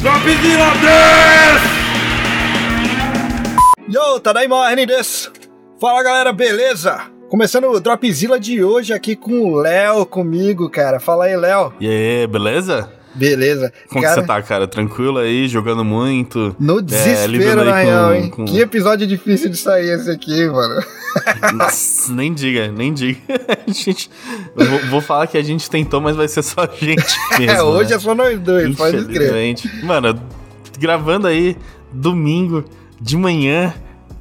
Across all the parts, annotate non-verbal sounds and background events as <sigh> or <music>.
Dropzilla des! Yo, Tadaima N des! Fala galera, beleza? Começando o Dropzilla de hoje aqui com o Léo comigo, cara. Fala aí, Léo. E aí, beleza? Beleza. Como cara, que você tá, cara? Tranquilo aí, jogando muito? No É, desespero, aí na real, hein? com- Que episódio difícil de sair esse aqui, mano. <laughs> Nossa, nem diga, nem diga. <laughs> A gente, vou, vou falar que a gente tentou, mas vai ser só a gente <laughs> mesmo. É, hoje né? é só nós dois, pode crer. Mano, gravando aí domingo de manhã.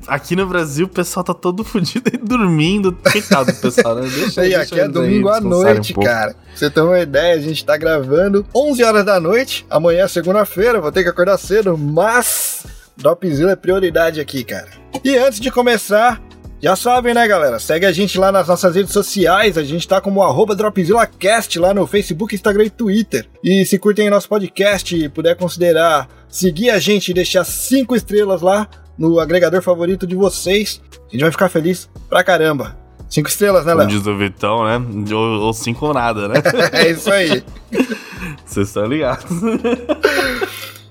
Aqui no Brasil o pessoal tá todo <laughs> fudido e dormindo. Coitado do pessoal, né? Deixa, E aqui é domingo à noite, um cara. Pra você ter uma ideia, a gente tá gravando 11 horas da noite. Amanhã é segunda-feira, vou ter que acordar cedo, mas Dropzilla é prioridade aqui, cara. E antes de começar, já sabem, né, galera? Segue a gente lá nas nossas redes sociais. A gente tá como arroba DropzillaCast lá no Facebook, Instagram e Twitter. E se curtem nosso podcast e puder considerar seguir a gente e deixar cinco estrelas lá no agregador favorito de vocês, a gente vai ficar feliz pra caramba. Cinco estrelas, né, Léo? diz o Vitão, né? Ou, ou cinco ou nada, né? <laughs> É isso aí. Vocês estão ligados.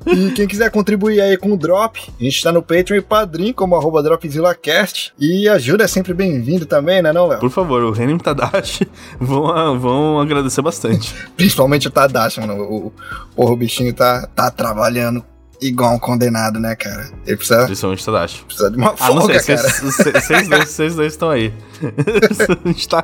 E quem quiser contribuir aí com o Drop, a gente tá no Patreon e Padrim, como arroba DropzillaCast. E ajuda é sempre bem-vindo também, né não, Léo? Por favor, o Renan e o Tadashi vão, vão agradecer bastante. Principalmente o Tadashi, mano. O, o, o bichinho tá, tá trabalhando igual um condenado, né, cara? Ele precisa, Principalmente Tadashi. precisa de uma Ah, folga, sei, cara. vocês dois, vocês dois estão aí. <laughs> a gente tá.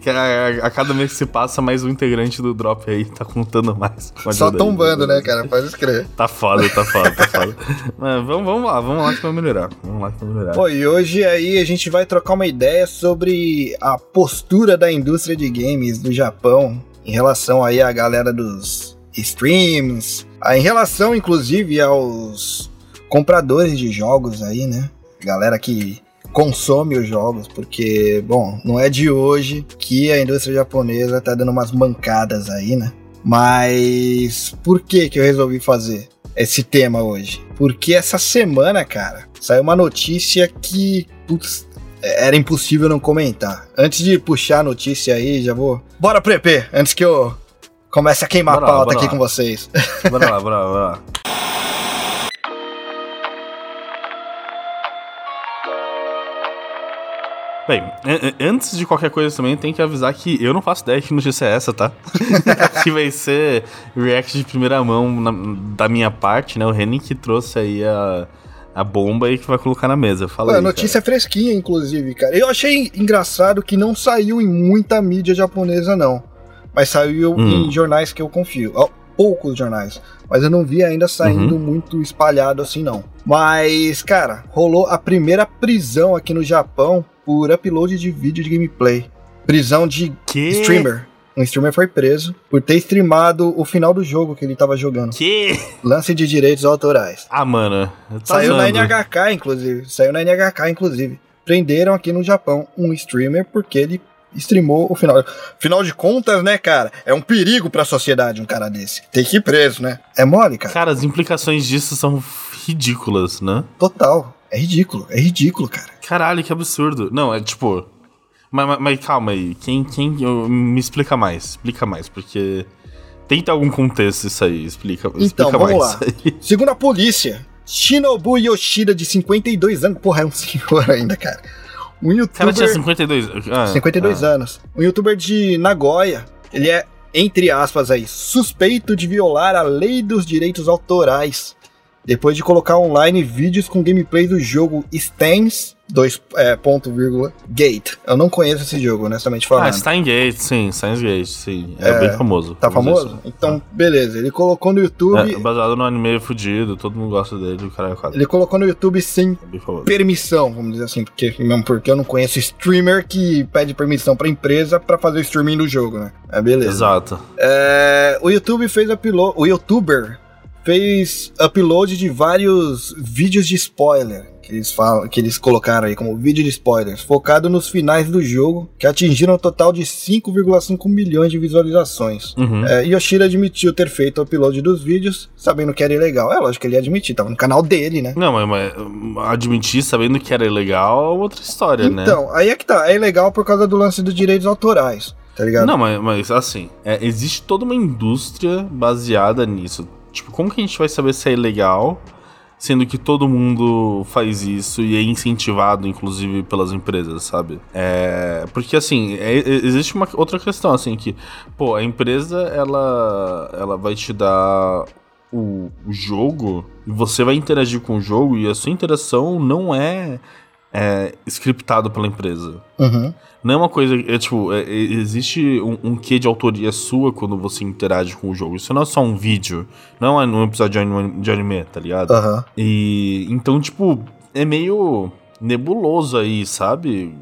que A, a cada mês que se passa, mais um integrante do Drop aí tá contando mais. a Só ajuda aí. tombando, né, cara? Pode escrever. Tá foda, tá foda, tá foda. Mas vamos, vamos lá, vamos lá que vai melhorar. Vamos lá que vai melhorar. Pô, e hoje aí a gente vai trocar uma ideia sobre a postura da indústria de games do Japão em relação aí à galera dos streams, ah, em relação inclusive aos compradores de jogos aí, né? Galera que consome os jogos, porque, bom, não é de hoje que a indústria japonesa tá dando umas mancadas aí, né? Mas por que que eu resolvi fazer esse tema hoje? Porque essa semana, cara, saiu uma notícia que, putz, era impossível não comentar. Antes de puxar a notícia aí, já vou. Bora pro EP, antes que eu comece a queimar Bora a pauta aqui lá. com vocês. <laughs> Bora lá, bora lá, bora lá. Bem, an- an- antes de qualquer coisa também, tem que avisar que eu não faço ideia que notícia é essa, tá? <laughs> que vai ser react de primeira mão na- da minha parte, né? O Renan que trouxe aí a, a bomba e que vai colocar na mesa. Fala Pô, a aí, notícia é fresquinha, inclusive, cara. Eu achei engraçado que não saiu em muita mídia japonesa, não. Mas saiu Hum. em jornais que eu confio. Poucos jornais. Mas eu não vi ainda saindo muito espalhado assim, não. Mas, cara, rolou a primeira prisão aqui no Japão por upload de vídeo de gameplay. Prisão de Que? streamer. Um streamer foi preso por ter streamado o final do jogo que ele tava jogando. Que? Lance de direitos autorais. Ah, mano. Tá Saiu na zoando. NHK, inclusive. Saiu na NHK, inclusive. Prenderam aqui no Japão um streamer porque ele streamou o final. Final de contas, né, cara? É um perigo pra sociedade um cara desse. Tem que ir preso, né? É mole, cara. Cara, as implicações disso são ridículas, né? Total. É ridículo. É ridículo, cara. Caralho, que absurdo. Não, é tipo. Mas, mas- mas calma aí. Quem, quem. eu- Me explica mais. Explica mais, porque. Ter algum contexto isso aí. Explica, Então, explica vamos mais. lá. <laughs> Segundo a polícia, Shinobu Yoshida, de 52 anos. Porra, é um senhor <laughs> ainda, cara. Um O youtuber. cara tinha 52. Ah, 52 ah. anos. Um youtuber de Nagoya. Ele é, entre aspas aí, suspeito de violar a lei dos direitos autorais. Depois de colocar online vídeos com gameplay do jogo Stans, dois, é, ponto, vírgula, Gate. Eu não conheço esse jogo, honestamente Ah, falando. Stein Gate, sim. Steins Gate, sim. É, bem famoso. Tá famoso? assim. Então, beleza. Ele colocou no YouTube. É, baseado no anime fudido, todo mundo gosta dele, o cara é quase. Ele colocou no YouTube sem É permissão, vamos dizer assim, porque mesmo porque eu não conheço streamer que pede permissão pra empresa pra fazer o streaming do jogo, né? É beleza. Exato. É, o YouTube fez upload, o youtuber fez upload de vários vídeos de spoiler que eles falam, que eles colocaram aí como vídeo de spoilers, focado nos finais do jogo, que atingiram um total de 5,5 milhões de visualizações. Uhum. É, Yoshida admitiu ter feito o upload dos vídeos, sabendo que era ilegal. É lógico que ele ia admitir, tava no canal dele, né? Não, mas, mas admitir sabendo que era ilegal é outra história, né? Então, aí é que tá, é ilegal por causa do lance dos direitos autorais, tá ligado? Não, mas, mas assim, é, existe toda uma indústria baseada nisso. Tipo, como que a gente vai saber se é ilegal, sendo que todo mundo faz isso e é incentivado, inclusive, pelas empresas, sabe? É, porque, assim, é, é, existe uma outra questão, assim, que, pô, a empresa, ela, ela vai te dar o, o jogo e você vai interagir com o jogo e a sua interação não é é, scriptado pela empresa. Uhum. Não é uma coisa. É, tipo, é, é, existe um, um quê de autoria sua quando você interage com o jogo. Isso não é só um vídeo. Não é um episódio de anime, tá ligado? Uhum. E. Então, tipo, é meio nebuloso aí, sabe?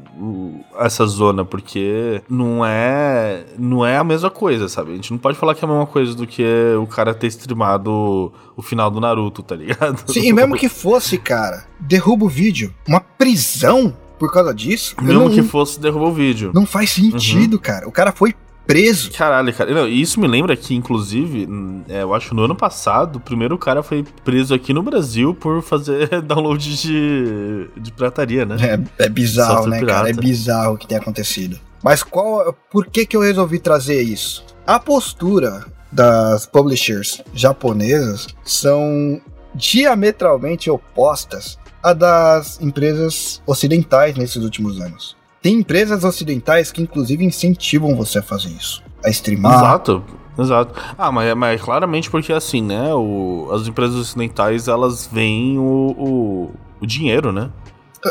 Essa zona, porque não é não é a mesma coisa, sabe? A gente não pode falar que é a mesma coisa do que o cara ter streamado o final do Naruto, tá ligado? Sim, e mesmo que fosse, cara, derruba o vídeo. Uma prisão por causa disso? Mesmo não, que fosse, derruba o vídeo. Não faz sentido, uhum. cara. O cara foi preso. Caralho, cara. Não, isso me lembra que, inclusive, é, eu acho no ano passado, o primeiro cara foi preso aqui no Brasil por fazer <laughs> download de, de pirataria, né? É, é bizarro, né, pirata. cara? É bizarro o que tem acontecido. Mas qual. Por que, que eu resolvi trazer isso? A postura das publishers japonesas são diametralmente opostas à das empresas ocidentais nesses últimos anos. Tem empresas ocidentais que, inclusive, incentivam você a fazer isso. A streamar. Exato. Exato. Ah, mas, mas claramente porque assim, né? O, as empresas ocidentais elas veem o, o, o dinheiro, né?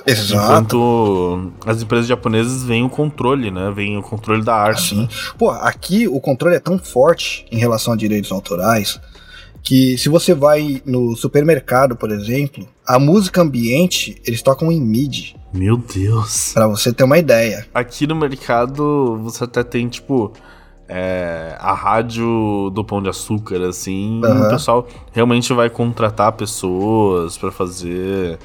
Exato. Enquanto as empresas japonesas veem o controle, né? Veem o controle da arte. Sim. Pô, aqui o controle é tão forte em relação a direitos autorais que se você vai no supermercado, por exemplo, a música ambiente eles tocam em MIDI. Meu Deus. Para você ter uma ideia. Aqui no mercado você até tem tipo é, a rádio do Pão de Açúcar, assim, uhum. o pessoal realmente vai contratar pessoas para fazer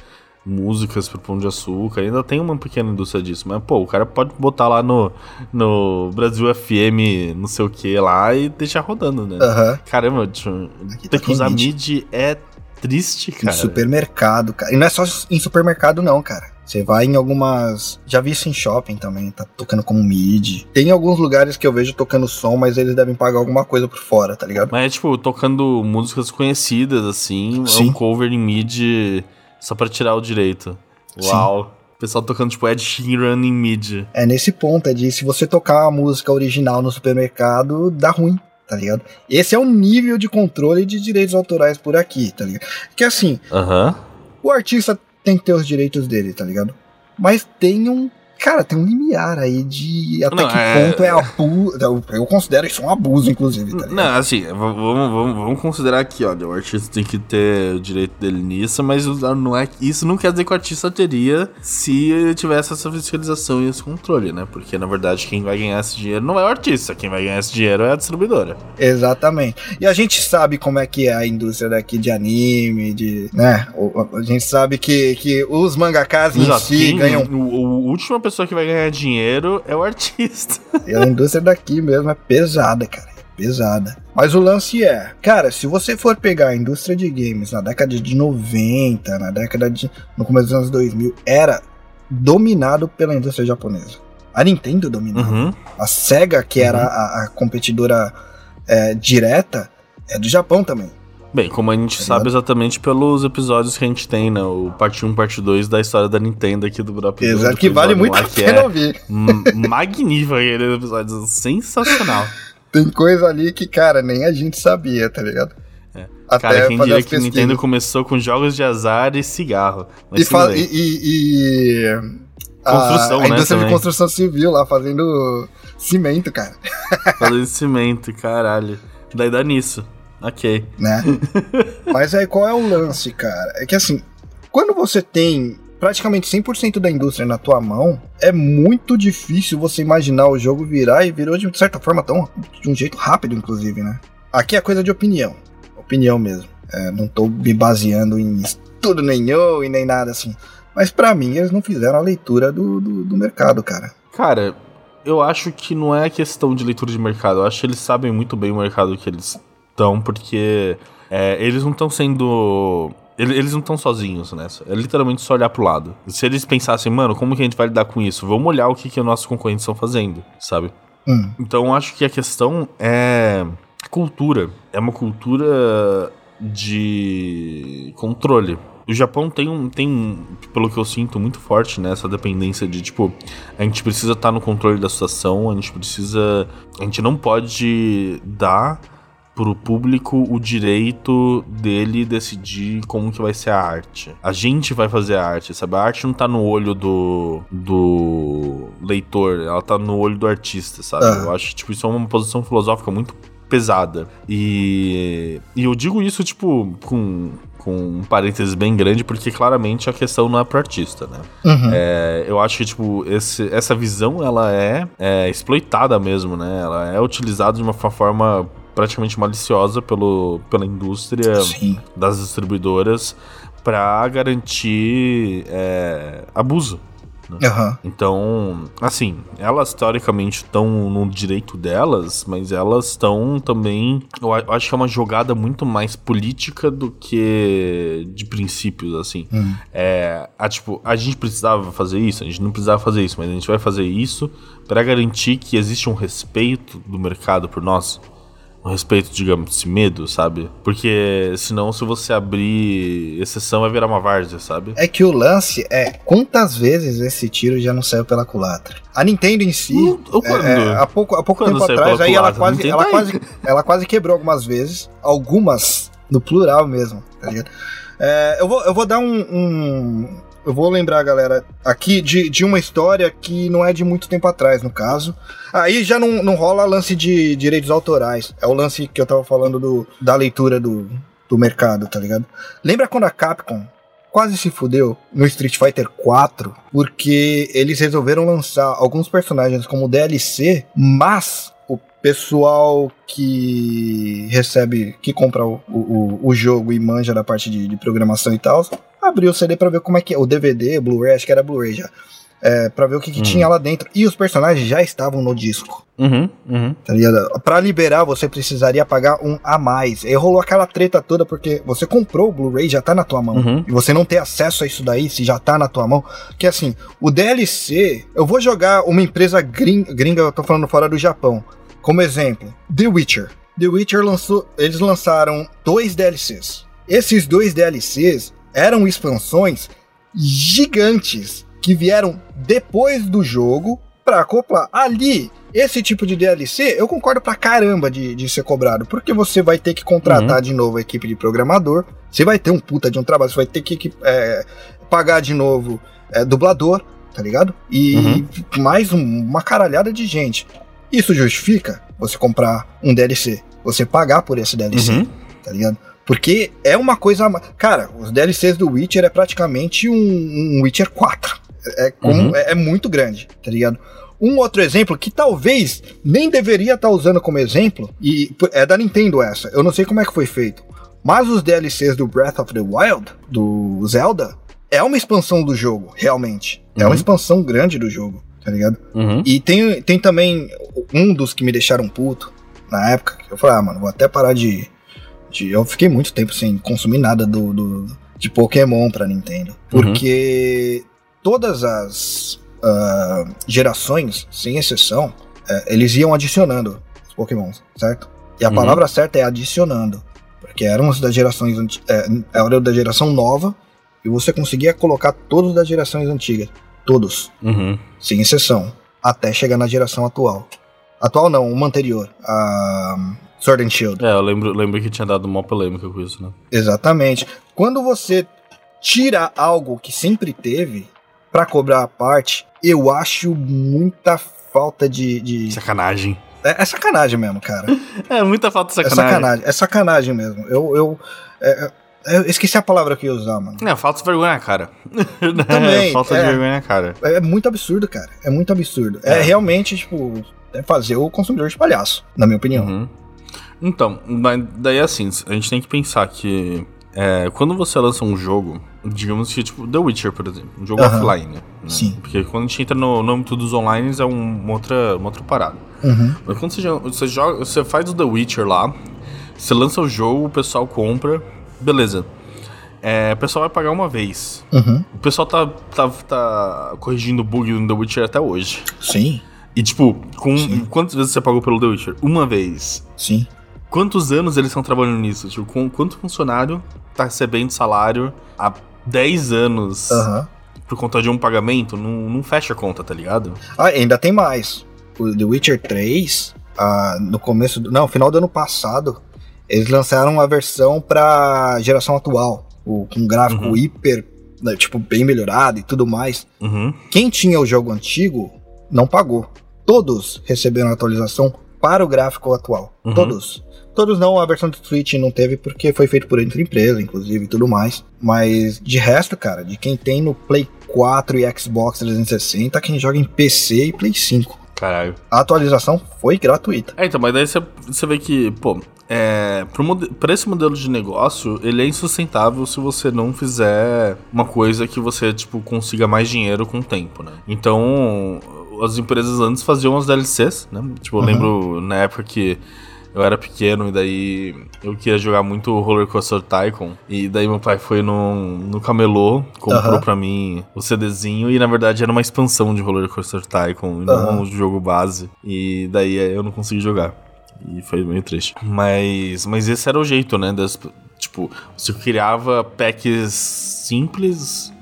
músicas pro Pão de Açúcar. Ainda tem uma pequena indústria disso, mas pô, o cara pode botar lá no, no Brasil FM, não sei o que lá e deixar rodando, né? Uhum. Caramba, ter tá que usar MIDI é triste, cara. Em supermercado, cara. E não é só em supermercado, não, cara. Você vai em algumas. Já vi isso em shopping também, tá tocando como mid. Tem alguns lugares que eu vejo tocando som, mas eles devem pagar alguma coisa por fora, tá ligado? Mas é tipo, tocando músicas conhecidas, assim, Sim. é um cover em mid só pra tirar o direito. Uau. Sim. O pessoal tocando, tipo, Ed Sheeran em mid. É nesse ponto, é de se você tocar a música original no supermercado, dá ruim tá ligado? Esse é o nível de controle de direitos autorais por aqui, tá ligado? Que assim, uhum. o artista tem que ter os direitos dele, tá ligado? Mas tem um Cara, tem um limiar aí de até não, que é... ponto é abuso. Eu considero isso um abuso, inclusive. Tá não, assim, vamos, vamos, vamos considerar aqui, olha, o artista tem que ter o direito dele nisso, mas não é, isso não quer dizer que o artista teria se ele tivesse essa fiscalização e esse controle, né? Porque na verdade quem vai ganhar esse dinheiro não é o artista, quem vai ganhar esse dinheiro é a distribuidora. Exatamente. E a gente sabe como é que é a indústria daqui de anime, de. né? A gente sabe que, que os mangakas em si quem, ganham. O, o último pessoa que vai ganhar dinheiro é o artista. E a indústria daqui mesmo é pesada, cara. É pesada. Mas o lance é, cara, se você for pegar a indústria de games na década de 90, na década de. no começo dos anos 2000, era dominado pela indústria japonesa. A Nintendo dominava. Uhum. A Sega, que era uhum. a, a competidora é, direta, é do Japão também. Bem, como a gente tá sabe exatamente pelos episódios que a gente tem, né? O parte 1, parte 2 da história da Nintendo aqui do Drop Exato, que vale muito a pena é ouvir. Magnífico aquele episódio, sensacional. <laughs> Tem coisa ali que, cara, nem a gente sabia, tá ligado? É. Até cara, quem diria que Nintendo começou com jogos de azar e cigarro. e, e, e, e, Construção, a, a né? indústria também. de construção civil lá, fazendo cimento, cara. Fazendo cimento, caralho. Daí dá nisso. Ok. Né? <laughs> Mas aí qual é o lance, cara? É que assim, quando você tem praticamente 100% da indústria na tua mão, é muito difícil você imaginar o jogo virar e virou de certa forma tão de um jeito rápido, inclusive, né? Aqui é coisa de opinião. Opinião mesmo. É, não tô me baseando em estudo nenhum e nem nada assim. Mas para mim, eles não fizeram a leitura do, do, do mercado, cara. Cara, eu acho que não é questão de leitura de mercado. Eu acho que eles sabem muito bem o mercado que eles estão, porque é, eles não estão sendo. Eles não estão sozinhos nessa. É literalmente só olhar pro lado. Se eles pensassem, mano, como que a gente vai lidar com isso? Vamos olhar o que, que os nossos concorrentes estão fazendo, sabe? Hum. Então acho que a questão é cultura. É uma cultura de controle. O Japão tem um, tem, pelo que eu sinto, muito forte nessa né, dependência de, tipo, a gente precisa estar tá no controle da situação, a gente precisa. A gente não pode dar pro público o direito dele decidir como que vai ser a arte. A gente vai fazer a arte, sabe? A arte não tá no olho do, do leitor, ela tá no olho do artista, sabe? Ah. Eu acho que tipo, isso é uma posição filosófica muito pesada. E, e eu digo isso, tipo, com, com um parênteses bem grande, porque claramente a questão não é pro artista, né? Uhum. É, eu acho que, tipo, esse, essa visão, ela é, é exploitada mesmo, né? Ela é utilizada de uma forma praticamente maliciosa pelo, pela indústria Sim. das distribuidoras para garantir é, abuso. Né? Uhum. Então, assim, elas teoricamente estão no direito delas, mas elas estão também. Eu acho que é uma jogada muito mais política do que de princípios, assim. Uhum. É, a, tipo, a gente precisava fazer isso, a gente não precisava fazer isso, mas a gente vai fazer isso para garantir que existe um respeito do mercado por nós um respeito, digamos, esse medo, sabe? Porque senão, se você abrir exceção, vai virar uma várzea, sabe? É que o lance é quantas vezes esse tiro já não saiu pela culatra. A Nintendo em si, uh, é, é, há pouco, há pouco tempo atrás, aí ela quase, ela, quase, ela quase quebrou algumas vezes, algumas no plural mesmo, tá ligado? É, eu, vou, eu vou dar um, um eu vou lembrar, galera, aqui de, de uma história que não é de muito tempo atrás, no caso. Aí já não, não rola lance de direitos autorais. É o lance que eu tava falando do, da leitura do, do mercado, tá ligado? Lembra quando a Capcom quase se fudeu no Street Fighter 4 porque eles resolveram lançar alguns personagens como DLC, mas o pessoal que recebe, que compra o, o, o jogo e manja da parte de, de programação e tal, abri o CD para ver como é que é. O DVD, Blu-ray, acho que era Blu-ray já. É, pra ver o que, que uhum. tinha lá dentro. E os personagens já estavam no disco. Uhum, uhum. Tá ligado? Pra liberar, você precisaria pagar um a mais. E rolou aquela treta toda porque você comprou o Blu-ray, já tá na tua mão. Uhum. E você não tem acesso a isso daí se já tá na tua mão. Que assim, o DLC, eu vou jogar uma empresa gringa, gringa eu tô falando fora do Japão. Como exemplo, The Witcher. The Witcher lançou, eles lançaram dois DLCs. Esses dois DLCs eram expansões gigantes que vieram depois do jogo para acoplar. Ali, esse tipo de DLC, eu concordo pra caramba de, de ser cobrado, porque você vai ter que contratar uhum. de novo a equipe de programador, você vai ter um puta de um trabalho, você vai ter que é, pagar de novo é, dublador, tá ligado? E uhum. mais um, uma caralhada de gente. Isso justifica você comprar um DLC, você pagar por esse DLC, uhum. tá ligado? Porque é uma coisa. Cara, os DLCs do Witcher é praticamente um, um Witcher 4. É, como, uhum. é, é, muito grande, tá ligado? Um outro exemplo que talvez nem deveria estar tá usando como exemplo, e é da Nintendo essa, eu não sei como é que foi feito, mas os DLCs do Breath of the Wild, do Zelda, é uma expansão do jogo, realmente. Uhum. É uma uhum. expansão grande do jogo, tá ligado? Uhum. E tem, tem também um dos que me deixaram puto na época, que eu falei, ah, mano, vou até parar de de, eu fiquei muito tempo sem consumir nada do, do de Pokémon pra Nintendo. Uhum. Porque uhum. todas as uh, gerações, sem exceção, uh, eles iam adicionando os Pokémons, certo? E a uhum. palavra certa é adicionando. Porque eram das gerações é, era da geração nova e você conseguia colocar todos das gerações antigas. Todos. Uhum. Sem exceção. Até chegar na geração atual. Atual não, uma anterior. A Sword and Shield. É, eu lembro, lembro que tinha dado uma polêmica com isso, né? Exatamente. Quando você tira algo que sempre teve para cobrar a parte, eu acho muita falta de. de... Sacanagem. É, é, sacanagem mesmo, cara. <laughs> é muita falta de é sacanagem. É sacanagem, é sacanagem mesmo. Eu. eu é, é, eu esqueci a palavra que ia usar, mano. É, falta de vergonha na cara. <laughs> Também. falta é, de vergonha na cara. É muito absurdo, cara. É muito absurdo. É, realmente, tipo, fazer o consumidor de palhaço, na minha opinião. Uhum. Então, daí assim, a gente tem que pensar que é, quando você lança um jogo, digamos que tipo The Witcher, por exemplo, um jogo offline, né? Sim. Porque quando a gente entra no, no âmbito dos online é um, uma, outra, uma outra parada. Uhum. Mas quando você, você joga, você faz o The Witcher lá, você lança o jogo, o pessoal compra, beleza. É, o pessoal vai pagar uma vez. Uhum. O pessoal tá, tá, tá corrigindo bug no The Witcher até hoje. Sim. E tipo, com, quantas vezes você pagou pelo The Witcher? Uma vez. Sim. Quantos anos eles estão trabalhando nisso? Tipo, com, quanto funcionário tá recebendo salário há 10 anos Aham. por conta de um pagamento? Não, não fecha a conta, tá ligado? Ah, ainda tem mais. O The Witcher 3, ah, no começo do. Não, final do ano passado, eles lançaram a versão pra geração atual. O, com um gráfico Uhum. hiper, né, tipo, bem melhorado e tudo mais. Uhum. Quem tinha o jogo antigo não pagou. Todos receberam atualização para o gráfico atual. Uhum. Todos. Todos não, a versão do Switch não teve porque foi feito por outra empresa, inclusive, e tudo mais. Mas de resto, cara, de quem tem no Play 4 e Xbox 360, quem joga em PC e Play 5. Caralho. A atualização foi gratuita. É, então, mas daí você, vê que, pô, é, pra esse modelo de negócio, ele é insustentável se você não fizer uma coisa que você, tipo, consiga mais dinheiro com o tempo, né? Então, as empresas antes faziam as DLCs, né? Tipo, eu Uhum. lembro na época que eu era pequeno e daí eu queria jogar muito Roller Coaster Tycoon. E daí meu pai foi no, no camelô, comprou Aham. pra mim o CDzinho e na verdade era uma expansão de Roller Coaster Tycoon e não um jogo base. E daí eu não consegui jogar. E foi meio triste. Mas, mas esse era o jeito, né? Das, tipo, você criava packs simples.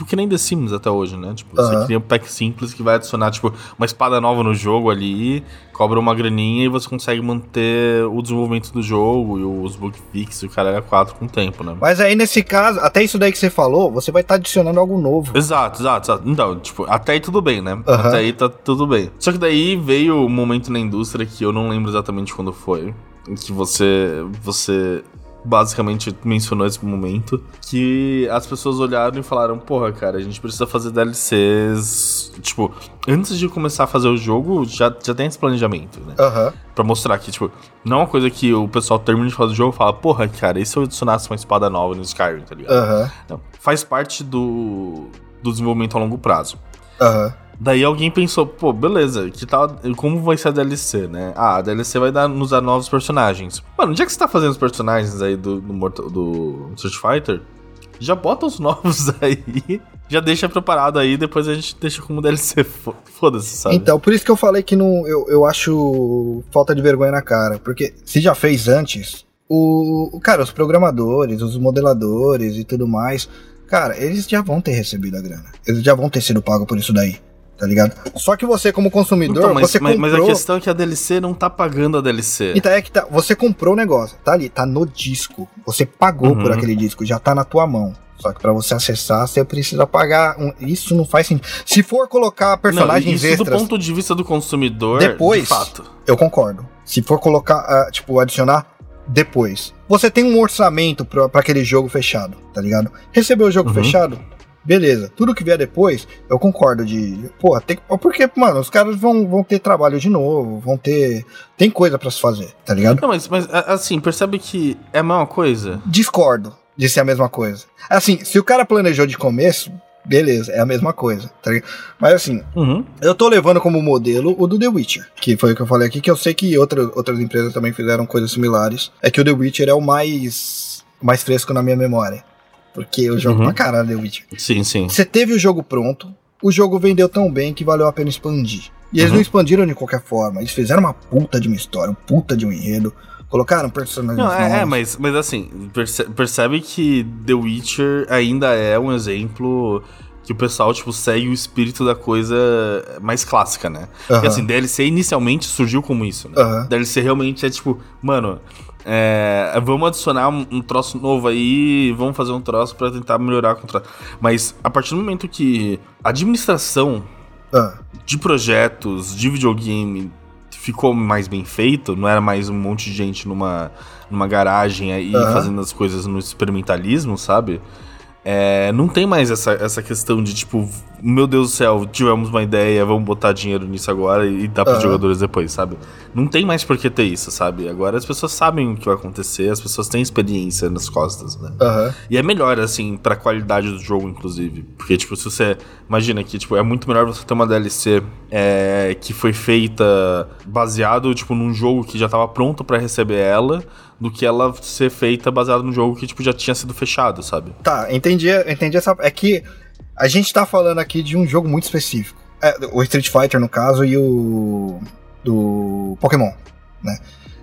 Tipo, que nem The Sims até hoje, né? Tipo, você Aham. cria um pack simples que vai adicionar, tipo, uma espada nova no jogo ali, cobra uma graninha e você consegue manter o desenvolvimento do jogo e os bug fix e o cara era 4 com o tempo, né? Mas aí nesse caso, até isso daí que você falou, você vai estar adicionando algo novo. Exato, exato, exato. Então, tipo, até aí tudo bem, né? Aham. Até aí tá tudo bem. Só que daí veio um momento na indústria que eu não lembro exatamente quando foi. Que você. Você basicamente mencionou esse momento. Que as pessoas olharam e falaram, porra, cara, a gente precisa fazer DLCs. Tipo, antes de começar a fazer o jogo, já, já tem esse planejamento, né? Aham. Pra mostrar que, tipo, não é uma coisa que o pessoal termina de fazer o jogo e fala, porra, cara, e se eu adicionasse uma espada nova no Skyrim, tá ligado? Aham. Não, faz parte do, do desenvolvimento a longo prazo. Aham. Daí alguém pensou, pô, beleza, que tal, como vai ser a DLC, né? Ah, a DLC vai dar, nos dar novos personagens. Mano, já que você tá fazendo os personagens aí do, do, Mortal, do Street Fighter, já bota os <laughs> novos aí, já deixa preparado aí, depois a gente deixa como DLC. Fo- Foda-se, sabe? Então, por isso que eu falei que não, eu, eu acho falta de vergonha na cara. Porque se já fez antes, o- cara, os programadores, os modeladores e tudo mais, cara, eles já vão ter recebido a grana. Eles já vão ter sido pagos por isso daí. Tá ligado? Só que você, como consumidor, Então, mas, você mas, comprou. mas a questão é que a DLC não tá pagando a DLC. Então é que tá, você comprou o negócio, tá ali, tá no disco. Você pagou por Uhum. aquele disco, já tá na tua mão. Só que pra você acessar, você precisa pagar. um- isso não faz sentido. Se for colocar Não, personagens isso do extras, ponto de vista do consumidor, Depois- de fato. eu concordo. Se for colocar, ah, tipo, adicionar depois. Você tem um orçamento pra, pra aquele jogo fechado, tá ligado? Recebeu o jogo Uhum. fechado, beleza. Tudo que vier depois, eu concordo de. Pô, tem que. Porque, mano, os caras vão, vão ter trabalho de novo, vão ter. Tem coisa pra se fazer, tá ligado? Não, mas, mas assim, percebe que é a mesma coisa? Discordo de ser a mesma coisa. Assim, se o cara planejou de começo, beleza, é a mesma coisa, tá ligado? Mas assim, Uhum. eu tô levando como modelo o do The Witcher, que foi o que eu falei aqui, que eu sei que outras, outras empresas também fizeram coisas similares. É que o The Witcher é o mais, mais fresco na minha memória. Porque eu jogo Uhum. pra caralho The Witcher. Sim, sim. Você teve o jogo pronto, o jogo vendeu tão bem que valeu a pena expandir. E eles Uhum. não expandiram de qualquer forma, eles fizeram uma puta de uma história, um puta de um enredo, colocaram personagens Não, é, é, novos. mas, mas assim, perce- percebe que The Witcher ainda é um exemplo que o pessoal, tipo, segue o espírito da coisa mais clássica, né? Porque Aham. assim, DLC inicialmente surgiu como isso, né? Aham. DLC realmente é tipo, mano, é, vamos adicionar um, um troço novo aí, vamos fazer um troço pra tentar melhorar o troço. Mas a partir do momento que a administração Ah, de projetos de videogame ficou mais bem feito, não era mais um monte de gente numa, numa garagem aí fazendo as coisas no experimentalismo, sabe? É, não tem mais essa, essa questão de tipo, meu Deus do céu, tivemos uma ideia, vamos botar dinheiro nisso agora e dar pros Aham. jogadores depois, sabe? Não tem mais por que ter isso, sabe? Agora as pessoas sabem o que vai acontecer, as pessoas têm experiência nas costas, né? Aham. E é melhor, assim, pra qualidade do jogo, inclusive. Porque, tipo, se você. Imagina que, tipo, é muito melhor você ter uma DLC é, que foi feita baseado, tipo, num jogo que já tava pronto pra receber ela, do que ela ser feita baseado num jogo que, tipo, já tinha sido fechado, sabe? Tá, entendi, entendi essa. É que a gente tá falando aqui de um jogo muito específico. É, o Street Fighter, no caso, e o. do Pokémon, né?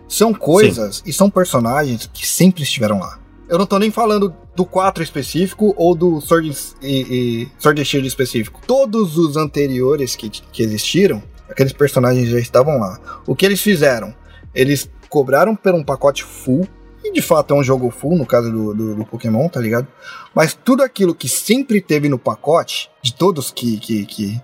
são coisas e são personagens que sempre estiveram lá. Eu não tô nem falando do 4 específico ou do Sword, e, e, Sword and Shield específico. Todos os anteriores que, que existiram, aqueles personagens já estavam lá. O que eles fizeram? Eles cobraram por um pacote full, e de fato é um jogo full, no caso do, do, do, Pokémon, tá ligado? Mas tudo aquilo que sempre teve no pacote, de todos que, que, que,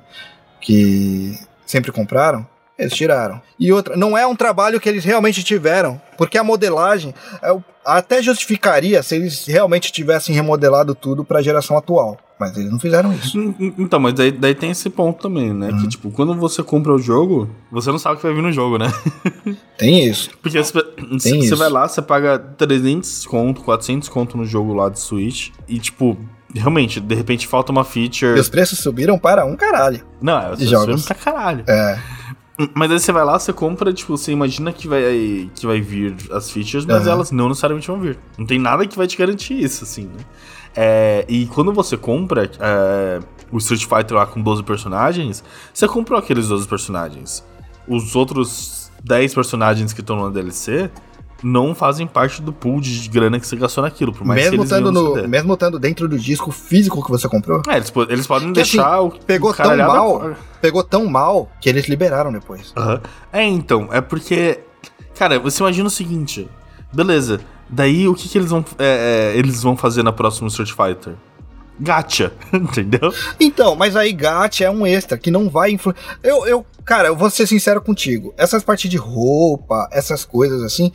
que sempre compraram, eles tiraram. E outra, não é um trabalho que eles realmente tiveram, porque a modelagem é, até justificaria se eles realmente tivessem remodelado tudo para a geração atual. Mas eles não fizeram isso. Então, mas daí, daí tem esse ponto também, né? Uhum. Que, tipo, quando você compra o jogo, você não sabe o que vai vir no jogo, né? <laughs> Tem isso. Porque tem você isso. vai lá, você paga 300 conto, 400 conto no jogo lá de Switch, e, tipo, realmente, de repente falta uma feature. E os preços subiram para um caralho. Não, é, os preços subiram pra caralho. É. Mas aí você vai lá, você compra, tipo, você imagina que vai, que vai vir as features, mas uhum. elas não necessariamente vão vir. Não tem nada que vai te garantir isso, assim, né? É, e quando você compra é, o Street Fighter lá com 12 personagens, você comprou aqueles 12 personagens. Os outros 10 personagens que estão no DLC não fazem parte do pool de grana que você gastou naquilo, por mais mesmo que eles estando no, Mesmo estando dentro do disco físico que você comprou? É, eles, eles podem que, assim, deixar assim, o pegou tão mal, pegou tão mal que eles liberaram depois. Uhum. É, então, é porque cara, você imagina o seguinte, beleza, daí o que, que eles vão é, é, eles vão fazer na próxima Street Fighter? gacha, <laughs> entendeu? Então, mas aí gacha é um extra que não vai influenciar. Eu, eu, cara, eu vou ser sincero contigo. Essas partes de roupa, essas coisas assim,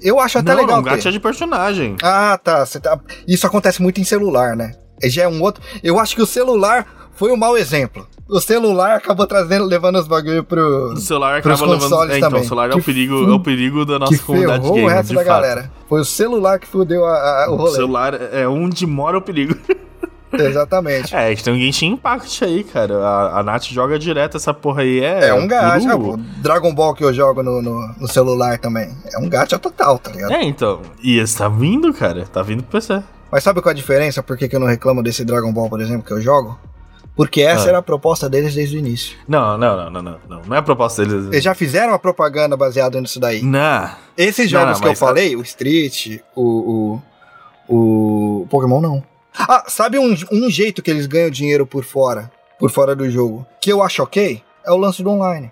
eu acho até não, legal. Não, gacha é de personagem. Ah, tá, tá. Isso acontece muito em celular, né? Já é um outro. Eu acho que o celular foi um mau exemplo. O celular acabou trazendo, levando os bagulho pro. O celular acaba levando. É, então, o celular é o perigo, é o perigo da nossa que comunidade gamer. o resto da fato. galera. Foi o celular que fudeu a, a, o rolê. O celular é onde mora o perigo. <laughs> Exatamente. É, a gente tem um Genshin Impact aí, cara. A, a Nath joga direto essa porra aí. É, é um gacha. Puro... Dragon Ball que eu jogo no, no, no, celular também. É um gacha total, tá ligado? É, então. E esse tá vindo, cara. Tá vindo pro PC. Mas sabe qual é a diferença? Por que, que eu não reclamo desse Dragon Ball, por exemplo, que eu jogo? Porque essa ah. era a proposta deles desde o início. Não, não, não, não, não. Não, é a proposta deles. Eles já fizeram uma propaganda baseada nisso daí. Não. Esses jogos não, não, que eu falei, o Street, o, o, o Pokémon, não. Ah, sabe um, um jeito que eles ganham dinheiro por fora, por fora do jogo, que eu acho ok? É o lance do online.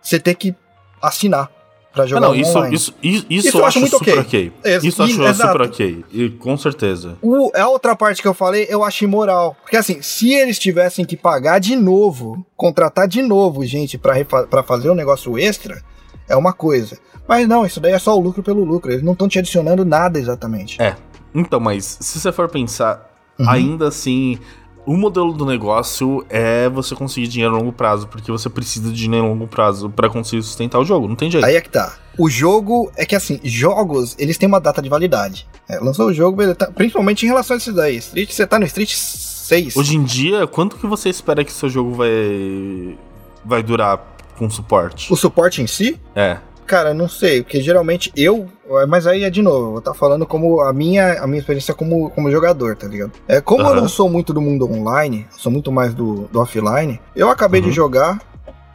Você tem que assinar pra jogar ah, não, isso, online. Isso, isso, isso, isso eu acho, muito super ok. ok. Isso eu acho exato. super ok. E, com certeza. O, a outra parte que eu falei, eu acho imoral. Porque assim, se eles tivessem que pagar de novo, contratar de novo gente para fazer um negócio extra, é uma coisa. Mas não, isso daí é só o lucro pelo lucro. Eles não estão te adicionando nada exatamente. É. Então, mas se você for pensar, Uhum. Ainda assim, o modelo do negócio é você conseguir dinheiro a longo prazo, porque você precisa de dinheiro a longo prazo para conseguir sustentar o jogo, não tem jeito. Aí é que tá. O jogo é que assim, jogos, eles têm uma data de validade. É, lançou o jogo, tá, principalmente em relação a isso daí. Street, você tá no Street 6. Hoje em dia, quanto que você espera que seu jogo vai vai durar com suporte? O suporte em si? É. Cara, não sei, porque geralmente eu. Mas aí é de novo, eu vou estar tá falando como a minha, a minha experiência como, como jogador, tá ligado? É, como uhum. eu não sou muito do mundo online, sou muito mais do, do offline, eu acabei uhum. de jogar,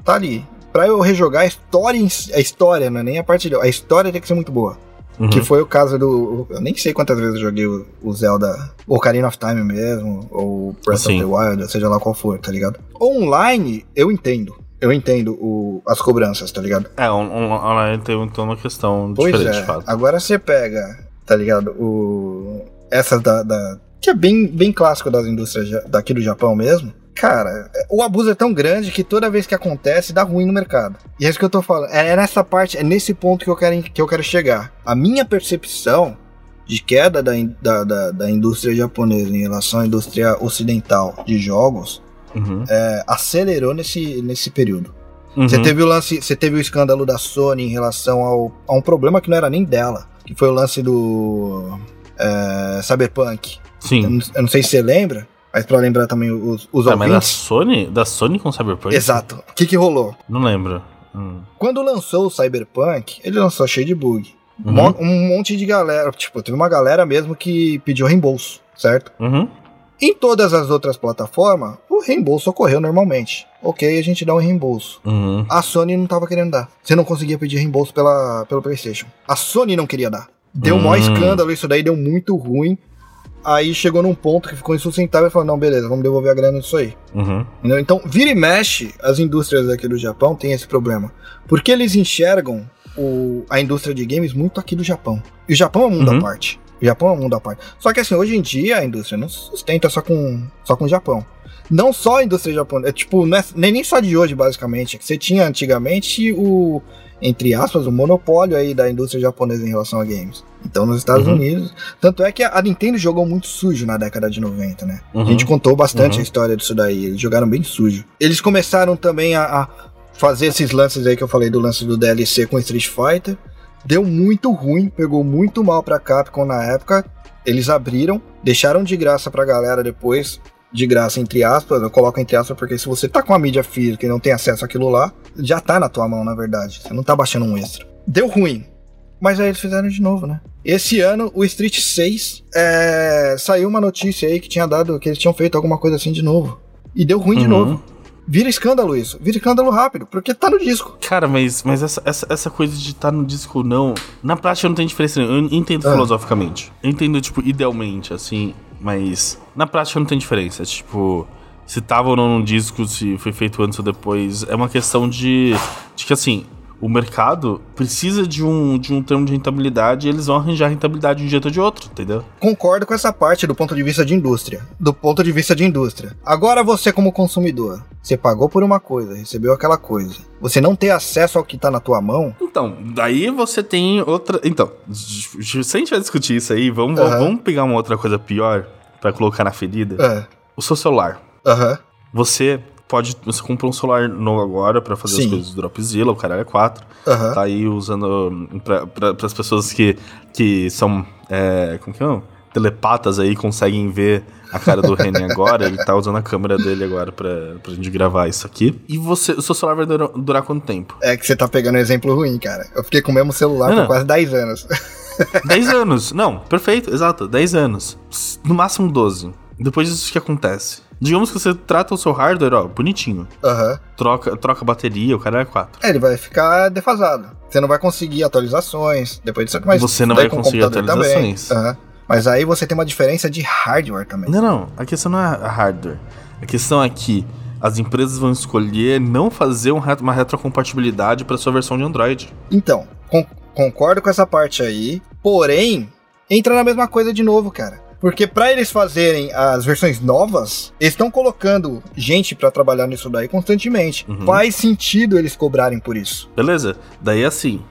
tá ali. Pra eu rejogar a história, a história, não é nem a parte de. A história tem que ser muito boa. Uhum. Que foi o caso do. Eu nem sei quantas vezes eu joguei o, o Zelda, ou Ocarina of Time mesmo, ou Breath Sim. of the Wild, seja lá qual for, tá ligado? Online, eu entendo eu entendo o, as cobranças, tá ligado? É, online tem então uma questão pois diferente, é. de fato. Agora você pega, tá ligado? O, essa da, da, que é bem, bem clássico das indústrias daqui do Japão mesmo. Cara, o abuso é tão grande que toda vez que acontece dá ruim no mercado. E é isso que eu tô falando. É nessa parte, é nesse ponto que eu quero, que eu quero chegar. A minha percepção de queda da, da, da, da indústria japonesa em relação à indústria ocidental de jogos uhum. é, acelerou nesse, nesse período. Uhum. Você teve o lance, você teve o escândalo da Sony em relação ao, a um problema que não era nem dela, que foi o lance do é, Cyberpunk. Sim. Eu não, eu não, sei se você lembra, mas para lembrar também os, os ah, ouvintes. Mas da Sony, da Sony com Cyberpunk? Exato. O que que rolou? Não lembro. Hum. Quando lançou o Cyberpunk, ele lançou cheio de bug. Uhum. Um monte de galera, tipo, teve uma galera mesmo que pediu reembolso, certo? Uhum. Em todas as outras plataformas, o reembolso ocorreu normalmente. Ok, a gente dá um reembolso. Uhum. A Sony não tava querendo dar. Você não conseguia pedir reembolso pela, pelo PlayStation. A Sony não queria dar. Deu um maior Hum. escândalo, isso daí deu muito ruim. Aí chegou num ponto que ficou insustentável e falou: não, beleza, vamos devolver a grana disso aí. Uhum. Então, vira e mexe, as indústrias aqui do Japão têm esse problema. Porque eles enxergam o- a indústria de games muito aqui do Japão. E o Japão é um mundo Uhum. à parte. O Japão é um mundo à parte. Só que assim, hoje em dia a indústria não se sustenta só com, só com o Japão. Não só a indústria japonesa, é tipo, não é, nem, nem só de hoje, basicamente. Você tinha antigamente o, entre aspas, o monopólio aí da indústria japonesa em relação a games. Então, nos Estados Uhum. Unidos. Tanto é que a a Nintendo jogou muito sujo na década de 90, né? Uhum. A gente contou bastante Uhum. a história disso daí. Eles jogaram bem sujo. Eles começaram também a, a fazer esses lances aí que eu falei do lance do DLC com Street Fighter. Deu muito ruim, pegou muito mal pra Capcom na época. Eles abriram, deixaram de graça pra galera depois. De graça, entre aspas, eu coloco entre aspas porque se você tá com a mídia física e não tem acesso àquilo lá, já tá na tua mão, na verdade. Você não tá baixando um extra. Deu ruim. Mas aí eles fizeram de novo, né? Esse ano, o Street 6, é, saiu uma notícia aí que tinha dado que eles tinham feito alguma coisa assim de novo. E deu ruim de Uhum. novo. Vira escândalo isso. Vira escândalo rápido, porque tá no disco. Cara, mas, mas essa, essa, essa coisa de estar no disco ou não, na prática não tem diferença. Eu entendo Ah. filosoficamente. Eu entendo, tipo, idealmente, assim, mas na prática não tem diferença. Tipo, se tava ou não no disco, se foi feito antes ou depois, é uma questão de, de que, assim, o mercado precisa de um, de um termo de rentabilidade e eles vão arranjar rentabilidade de um jeito ou de outro, entendeu? Concordo com essa parte do ponto de vista de indústria. Do ponto de vista de indústria. Agora você, como consumidor, você pagou por uma coisa, recebeu aquela coisa. Você não ter acesso ao que tá na tua mão. Então, daí você tem outra. Então, se a gente vai discutir isso aí, vamos, vamos pegar uma outra coisa pior pra colocar na ferida. É. O seu celular. Aham. Você pode. Você compra um celular novo agora pra fazer as Sim. coisas do Dropzilla, o caralho é 4. Aham. Tá aí usando hum, pra, pras pessoas que, que são. É, como que é? Telepatas aí, conseguem ver a cara do René <laughs> agora. Ele tá usando a câmera dele agora pra, pra gente gravar isso aqui. E você, o seu celular vai durar, durar quanto tempo? É que você tá pegando um exemplo ruim, cara. Eu fiquei com o mesmo celular Não, por não. quase 10 anos. <laughs> 10 anos. Não, perfeito, exato. 10 anos. No máximo 12. Depois disso, o que acontece? Digamos que você trata o seu hardware, ó, bonitinho. Aham. Troca, troca a bateria, o cara é 4. É, ele vai ficar defasado. Você não vai conseguir atualizações. Depois disso, mas Você não vai conseguir atualizações. Aham. Mas aí você tem uma diferença de hardware também. Não, não. A questão não é a hardware. A questão é que as empresas vão escolher não fazer um uma retrocompatibilidade para sua versão de Android. Então, con- concordo com essa parte aí. Porém, entra na mesma coisa de novo, cara. Porque pra eles fazerem as versões novas, eles estão colocando gente pra trabalhar nisso daí constantemente. Uhum. Faz sentido eles cobrarem por isso. Beleza? Daí assim.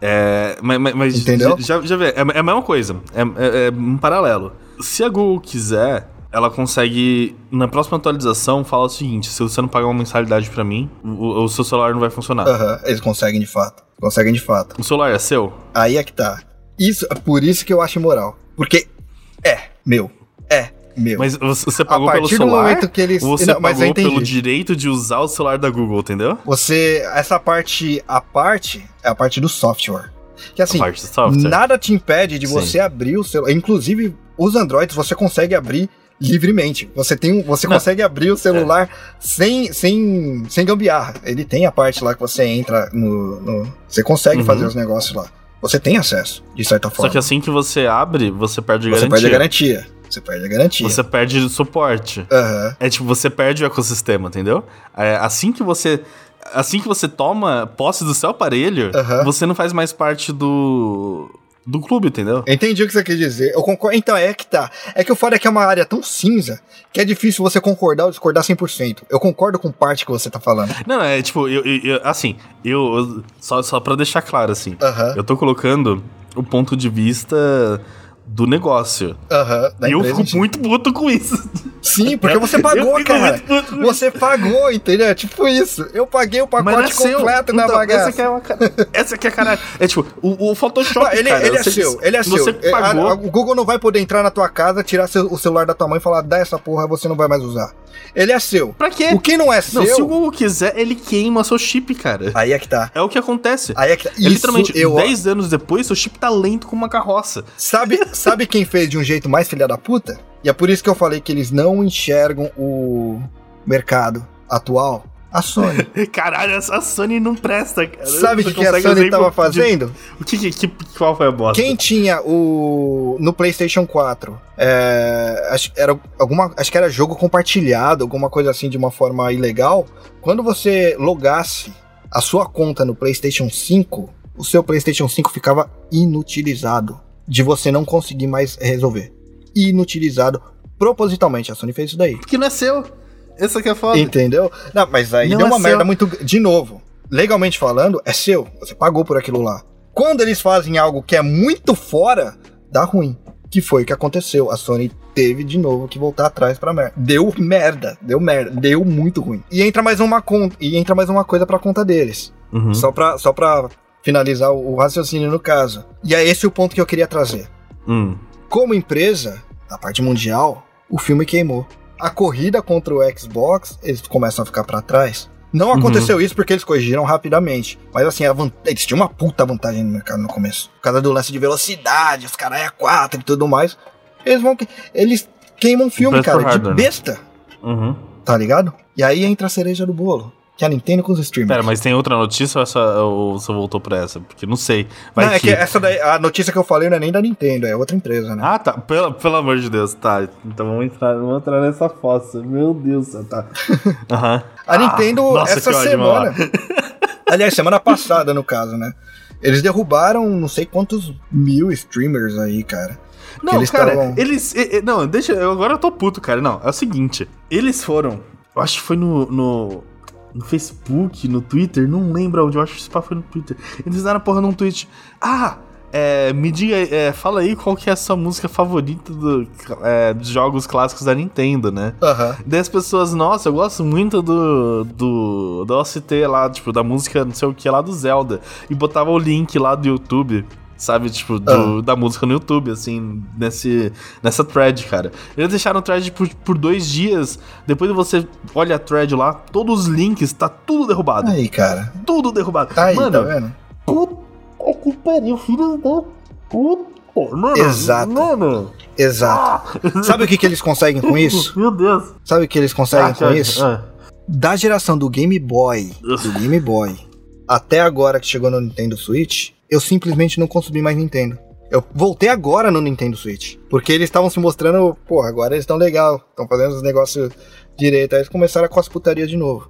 É. Mas, mas- Entendeu? Já, já vê, é, é a mesma coisa. É, é- é um paralelo. Se a Google quiser, ela consegue. Na próxima atualização, fala o seguinte: se você não pagar uma mensalidade pra mim, o, o seu celular não vai funcionar. Aham, eles conseguem de fato. Conseguem de fato. O celular é seu? Aí é que tá. Isso, por isso que eu acho imoral. Porque é meu. É meu. Mas você você pagou a pelo celular? momento que eles. Você Não, pagou pelo direito de usar o celular da Google, entendeu? Você. Essa parte. A parte é a parte do software. Que assim, a parte do software. nada te impede de Sim. você abrir o celular. Inclusive, os Androids você consegue abrir livremente. Você tem um, você Não. consegue abrir o celular sem, sem, sem gambiarra. Ele tem a parte lá que você entra no. no- você consegue Uhum. fazer os negócios lá. Você tem acesso, de certa Só forma. que assim que você abre, você perde você garantia. perde a garantia. Você perde a garantia. Você perde suporte. Aham. É tipo, você perde o ecossistema, entendeu? É, assim que você. Assim que você toma posse do seu aparelho, Aham. você não faz mais parte do. Do clube, entendeu? Entendi o que você quer dizer. Eu concordo. Então, é que tá. É que o foda é que é uma área tão cinza que é difícil você concordar ou discordar 100%. Eu concordo com parte que você tá falando. Não, é tipo, eu, eu- eu- assim, eu. Só, só pra deixar claro, assim. Aham. Eu tô colocando o ponto de vista do negócio. Aham. da e eu fico muito puto com isso. Sim, porque você <laughs> pagou, cara. Você pagou, entendeu? É Tipo isso. Eu paguei o não é pacote seu. completo na Então, bagaça. Essa é uma. <laughs> Essa aqui é a cara. É tipo, o, o Photoshop. Ah, ele, cara, ele é seu, ele é seu. Você É, a- pagou. a- o Google não vai poder entrar na tua casa, tirar seu- o celular da tua mãe e falar, dá essa porra, você não vai mais usar. Ele é seu. Pra quê? O que não é Não, seu. se o Google quiser, ele queima seu chip, cara. Aí é que tá. É o que acontece. Aí é que tá. É literalmente, eu, 10 anos depois, seu chip tá lento como uma carroça. Sabe, <laughs> sabe quem fez de um jeito mais filha da puta? E é por isso que eu falei que eles não enxergam o, mercado atual? A Sony. <laughs> Caralho, a Sony não presta, cara. Sabe o que, que a Sony tava de- fazendo? O que, que, que- qual foi a bosta? Quem tinha o. No PlayStation 4, é, acho, era alguma, acho que era jogo compartilhado, alguma coisa assim de uma forma ilegal. Quando você logasse a sua conta no PlayStation 5, o seu PlayStation 5 ficava inutilizado. De você não conseguir mais resolver. Inutilizado propositalmente. A Sony fez isso daí. Porque não é seu. Essa que é foda. Entendeu? Não, mas aí Não deu é uma seu. merda muito. De novo, legalmente falando, é seu. Você pagou por aquilo lá. Quando eles fazem algo que é muito fora, dá ruim. Que foi o que aconteceu. A Sony teve de novo que voltar atrás pra merda. Deu merda. Deu merda. Deu muito ruim. E entra mais uma conta. E entra mais uma coisa pra conta deles. Uhum. Só, pra, só pra finalizar o, o raciocínio no caso. E é esse o ponto que eu queria trazer. Hum. Como empresa, na parte mundial, o filme queimou. A corrida contra o Xbox, eles começam a ficar pra trás. Não Uhum. aconteceu isso porque eles corrigiram rapidamente. Mas assim, eles tinham uma puta vantagem no mercado no começo. Por causa do lance de velocidade, os caras é 4 e tudo mais. Eles vão. que- Eles queimam filme, Preço cara, de né? besta, Uhum. tá ligado? E aí entra a cereja do bolo. Que é a Nintendo com os streamers. Pera, mas tem outra notícia ou, essa, ou você voltou pra essa? Porque não sei. Vai não, é que... que essa daí, a notícia que eu falei não é nem da Nintendo, é outra empresa, né? Ah, tá. Pelo, pelo amor de Deus, tá. Então vamos entrar, vamos entrar nessa fossa. Meu Deus, tá. <laughs> Aham. A Nintendo, nossa, essa semana. <laughs> aliás, semana passada, no caso, né? Eles derrubaram não sei quantos mil streamers aí, cara. Não, eles cara, tavam- eles. Não, deixa. eu- Agora eu tô puto, cara. Não, é o seguinte. Eles foram. Eu acho que foi no. no no Facebook, no Twitter, não lembro onde, eu acho que esse pá foi no Twitter. Eles fizeram porra num tweet. Ah, é, me diga, é, fala aí qual que é a sua música favorita do, é, dos jogos clássicos da Nintendo, né? Aham. Daí as pessoas, nossa, eu gosto muito do, do, do OST lá, tipo, da música não sei o que lá do Zelda. E botava o link lá do YouTube, sabe? Tipo, do- da música no YouTube, assim, nesse, nessa thread, cara. Eles deixaram a thread por, por dois dias. Depois você olha a thread lá, todos os links, tá tudo derrubado. Aí, cara. Tudo derrubado. Tá aí, Mano, tá vendo? puta que pariu, filho da puta. Mano, Exato. Mano. Exato. Sabe o que, que eles conseguem com isso? <laughs> Meu Deus. Sabe o que eles conseguem Ah, com cara, isso? ah. Da geração do Game Boy, do Game Boy, até agora que chegou no Nintendo Switch, eu simplesmente não consumi mais Nintendo. Eu voltei agora no Nintendo Switch. Porque eles estavam se mostrando, pô, agora eles estão legal, estão fazendo os negócios direito. Aí eles começaram com as putarias de novo.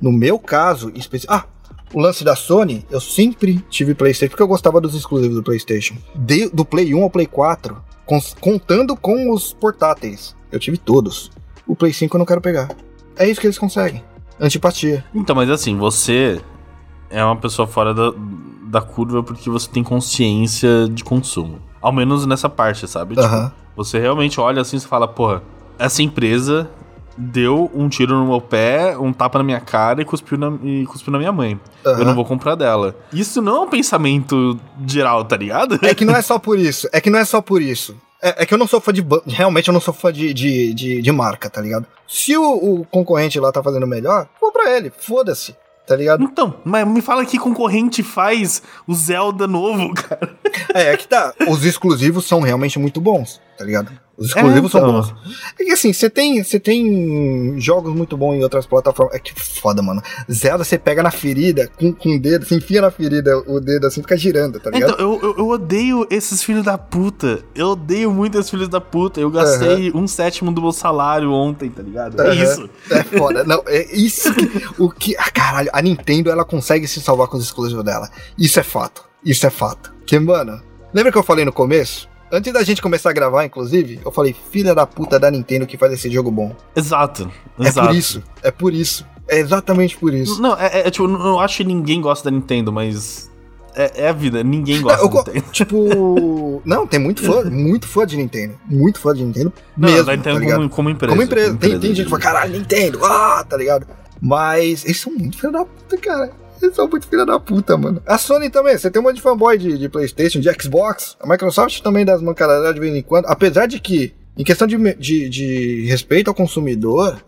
No meu caso, especi... ah, o lance da Sony, eu sempre tive PlayStation, porque eu gostava dos exclusivos do PlayStation. De- do Play 1 ao Play 4, cons- contando com os portáteis, eu tive todos. O Play 5 eu não quero pegar. É isso que eles conseguem. Antipatia. Então, mas assim, você é uma pessoa fora da, da curva porque você tem consciência de consumo. Ao menos nessa parte, sabe? Tipo, você realmente olha assim e fala, porra, essa empresa deu um tiro no meu pé, um tapa na minha cara e cuspiu na, e cuspiu na minha mãe. Eu Aham. não vou comprar dela. Isso não é um pensamento geral, tá ligado? É que não é <laughs> só por isso. É que não é só por isso. É, é que eu não sou fã de. Realmente eu não sou fã de, de, de, de marca, tá ligado? Se o, o concorrente lá tá fazendo melhor, vou pra ele. Foda-se. Tá ligado? Então, mas me fala que concorrente faz o Zelda novo, <laughs> cara. É, é que tá. Os exclusivos são realmente muito bons, tá ligado? Os exclusivos É, são então. bons. É que assim, você tem, você tem jogos muito bons em outras plataformas. É que foda, mano. Zelda você pega na ferida, com, com o dedo, você enfia na ferida o dedo assim, fica girando, tá ligado? Então, eu, eu, eu odeio esses filhos da puta. Eu odeio muito esses filhos da puta. Eu gastei um sétimo do meu salário ontem, tá ligado? É Aham. isso. É foda. <laughs> Não, é isso que, o que. Ah, caralho, a Nintendo ela consegue se salvar com os exclusivos dela. Isso é fato. Isso é fato. Que, mano, lembra que eu falei no começo? Antes da gente começar a gravar, inclusive, eu falei, filha da puta da Nintendo que faz esse jogo bom. Exato. É Exato. por isso. É por isso. É exatamente por isso. Não, é, é, tipo, eu não acho que ninguém gosta da Nintendo, mas. É, é a vida, ninguém gosta eu da Nintendo. <laughs> tipo. Não, tem muito fã, muito fã de Nintendo. Muito fã de Nintendo. Não, mesmo, da Nintendo tá ligado? como, como empresa. Como empresa. Tem, tem gente que fala, caralho, Nintendo, ah, tá ligado? Mas eles são muito filha da puta, cara. Eles são muito filha da puta, mano. A Sony também, você tem um monte de fanboy de, de PlayStation, de Xbox. A Microsoft também dá as de vez em quando. Apesar de que, em questão de, de, de respeito ao consumidor,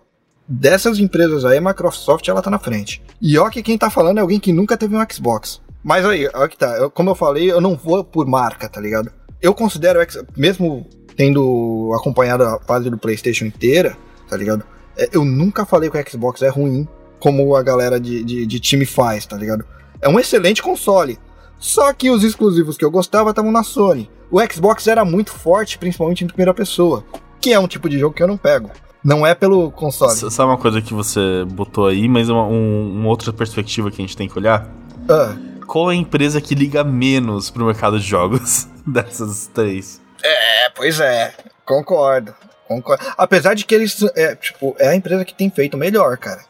dessas empresas aí, a Microsoft ela tá na frente. E ó que quem tá falando é alguém que nunca teve um Xbox. Mas aí, ó que tá. eu- como eu falei, eu não vou por marca, tá ligado? Eu considero, mesmo tendo acompanhado a fase do PlayStation inteira, tá ligado? É, eu nunca falei que o Xbox é ruim, como a galera de, de, de time faz, tá ligado? É um excelente console. Só que os exclusivos que eu gostava estavam na Sony. O Xbox era muito forte, principalmente em primeira pessoa, que é um tipo de jogo que eu não pego. Não é pelo console. S- Sabe uma coisa que você botou aí, mas uma, um- uma outra perspectiva que a gente tem que olhar? Ah, Qual é a empresa que liga menos pro mercado de jogos <laughs> dessas três? é, pois é. Concordo. Concordo. Apesar de que eles. É, tipo, é a empresa que tem feito melhor, cara.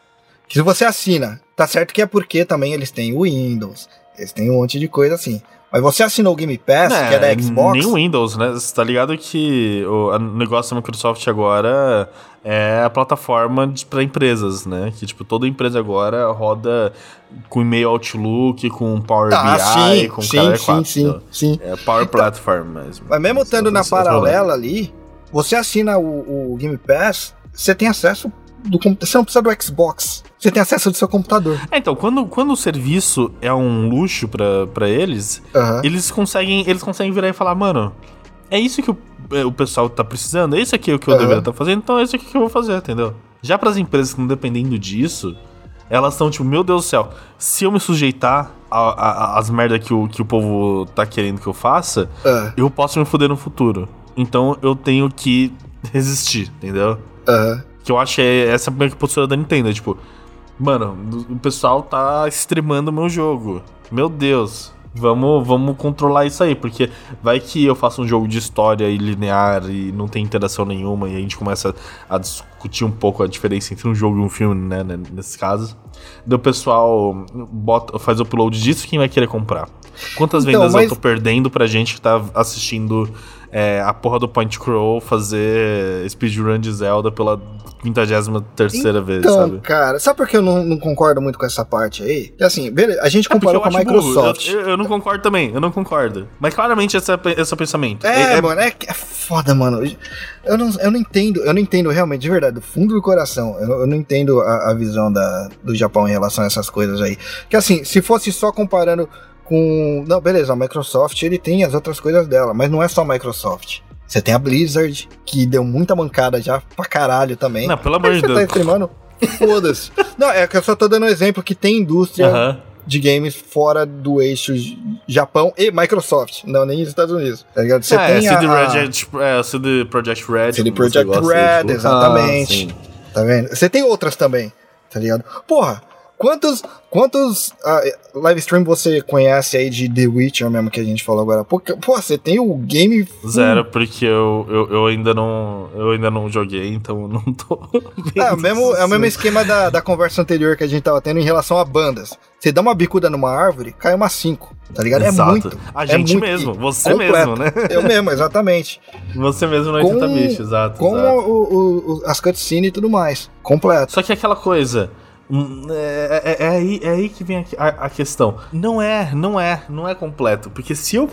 Que se você assina, tá certo que é porque também eles têm o Windows, eles têm um monte de coisa assim. Mas você assinou o Game Pass, que é da Xbox. Nem o Windows, né? Você tá ligado que o negócio da Microsoft agora é a plataforma pra empresas, né? Que, tipo, toda empresa agora roda com e-mail Outlook, com Power Ah, BI, sim, com sim, cara sim, sim, sim. É Power Platform mesmo. Mas mesmo estando na é o problema. paralela ali, você assina o, o Game Pass, você tem acesso do computador. Você não precisa do Xbox. Você tem acesso do seu computador. É, então, quando, quando o serviço é um luxo pra, pra eles, Aham. eles conseguem, eles conseguem virar e falar, mano, é isso que o, é, o pessoal tá precisando, é isso aqui o que eu Aham. deveria estar fazendo, então é isso aqui que eu vou fazer, entendeu? Já pras empresas que estão dependendo disso, elas estão tipo, meu Deus do céu, se eu me sujeitar às merdas que o, que o povo tá querendo que eu faça, Ah, eu posso me fuder no futuro. Então eu tenho que <laughs> resistir, entendeu? Aham. Que eu acho que é essa é a postura da Nintendo, é tipo, mano, o pessoal tá extremando o meu jogo. Meu Deus, vamos, vamos controlar isso aí, porque vai que eu faço um jogo de história e linear e não tem interação nenhuma e a gente começa a discutir um pouco a diferença entre um jogo e um filme, né, né, nesse caso. Daí o pessoal bota, faz o upload disso, quem vai querer comprar? Quantas Então, vendas mas- eu tô perdendo pra gente que tá assistindo é, a porra do Point Crow fazer speedrun de Zelda pela 53 vez, Então, sabe? cara, sabe por que eu não, não concordo muito com essa parte aí? Que assim, beleza, a gente É comparou eu com a. Microsoft. Eu, eu- não concordo também, eu não concordo. Mas claramente esse é, esse é o pensamento. É, mano, é, que- é foda, mano. Eu não, eu não entendo, eu não entendo realmente, de verdade, do fundo do coração. Eu, não- eu não entendo a, a visão da, do Japão em relação a essas coisas aí. Que assim, se fosse só comparando com. Não, beleza, a Microsoft ele tem as outras coisas dela, mas não é só a Microsoft. Você tem a Blizzard, que deu muita mancada já pra caralho também. Não, pelo amor de Você tá Deus. streamando? Foda-se. <laughs> Não, é que eu só tô dando um exemplo que tem indústria Aham. de games fora do eixo Japão e Microsoft, não nem os Estados Unidos. Tá ligado? Você é, tem a, CD, a- Projekt, é, CD Projekt Red. CD Projekt Red, exatamente. sim. Tá vendo? Você tem outras também, tá ligado? Porra, quantos quantos ah, live stream você conhece aí de The Witcher mesmo que a gente falou agora? Pô, pô, você tem o game Zero, porque eu, eu, eu ainda não eu ainda não joguei, então não <laughs> tô É, o mesmo, é o mesmo esquema da, da conversa anterior que a gente tava tendo em relação a bandas. Você dá uma bicuda numa árvore, cai uma 5, tá ligado? Exato. É muito. A é gente muito- mesmo, você completo. mesmo, né? Eu mesmo, exatamente. <laughs> Você mesmo 80 bicho, exato. Com exato. o- o- o- as cutscenes e tudo mais. Completo. Só que aquela coisa. Hum, É, é- é aí, é aí que vem a, a- questão. Não é, não é, não é completo. Porque se eu,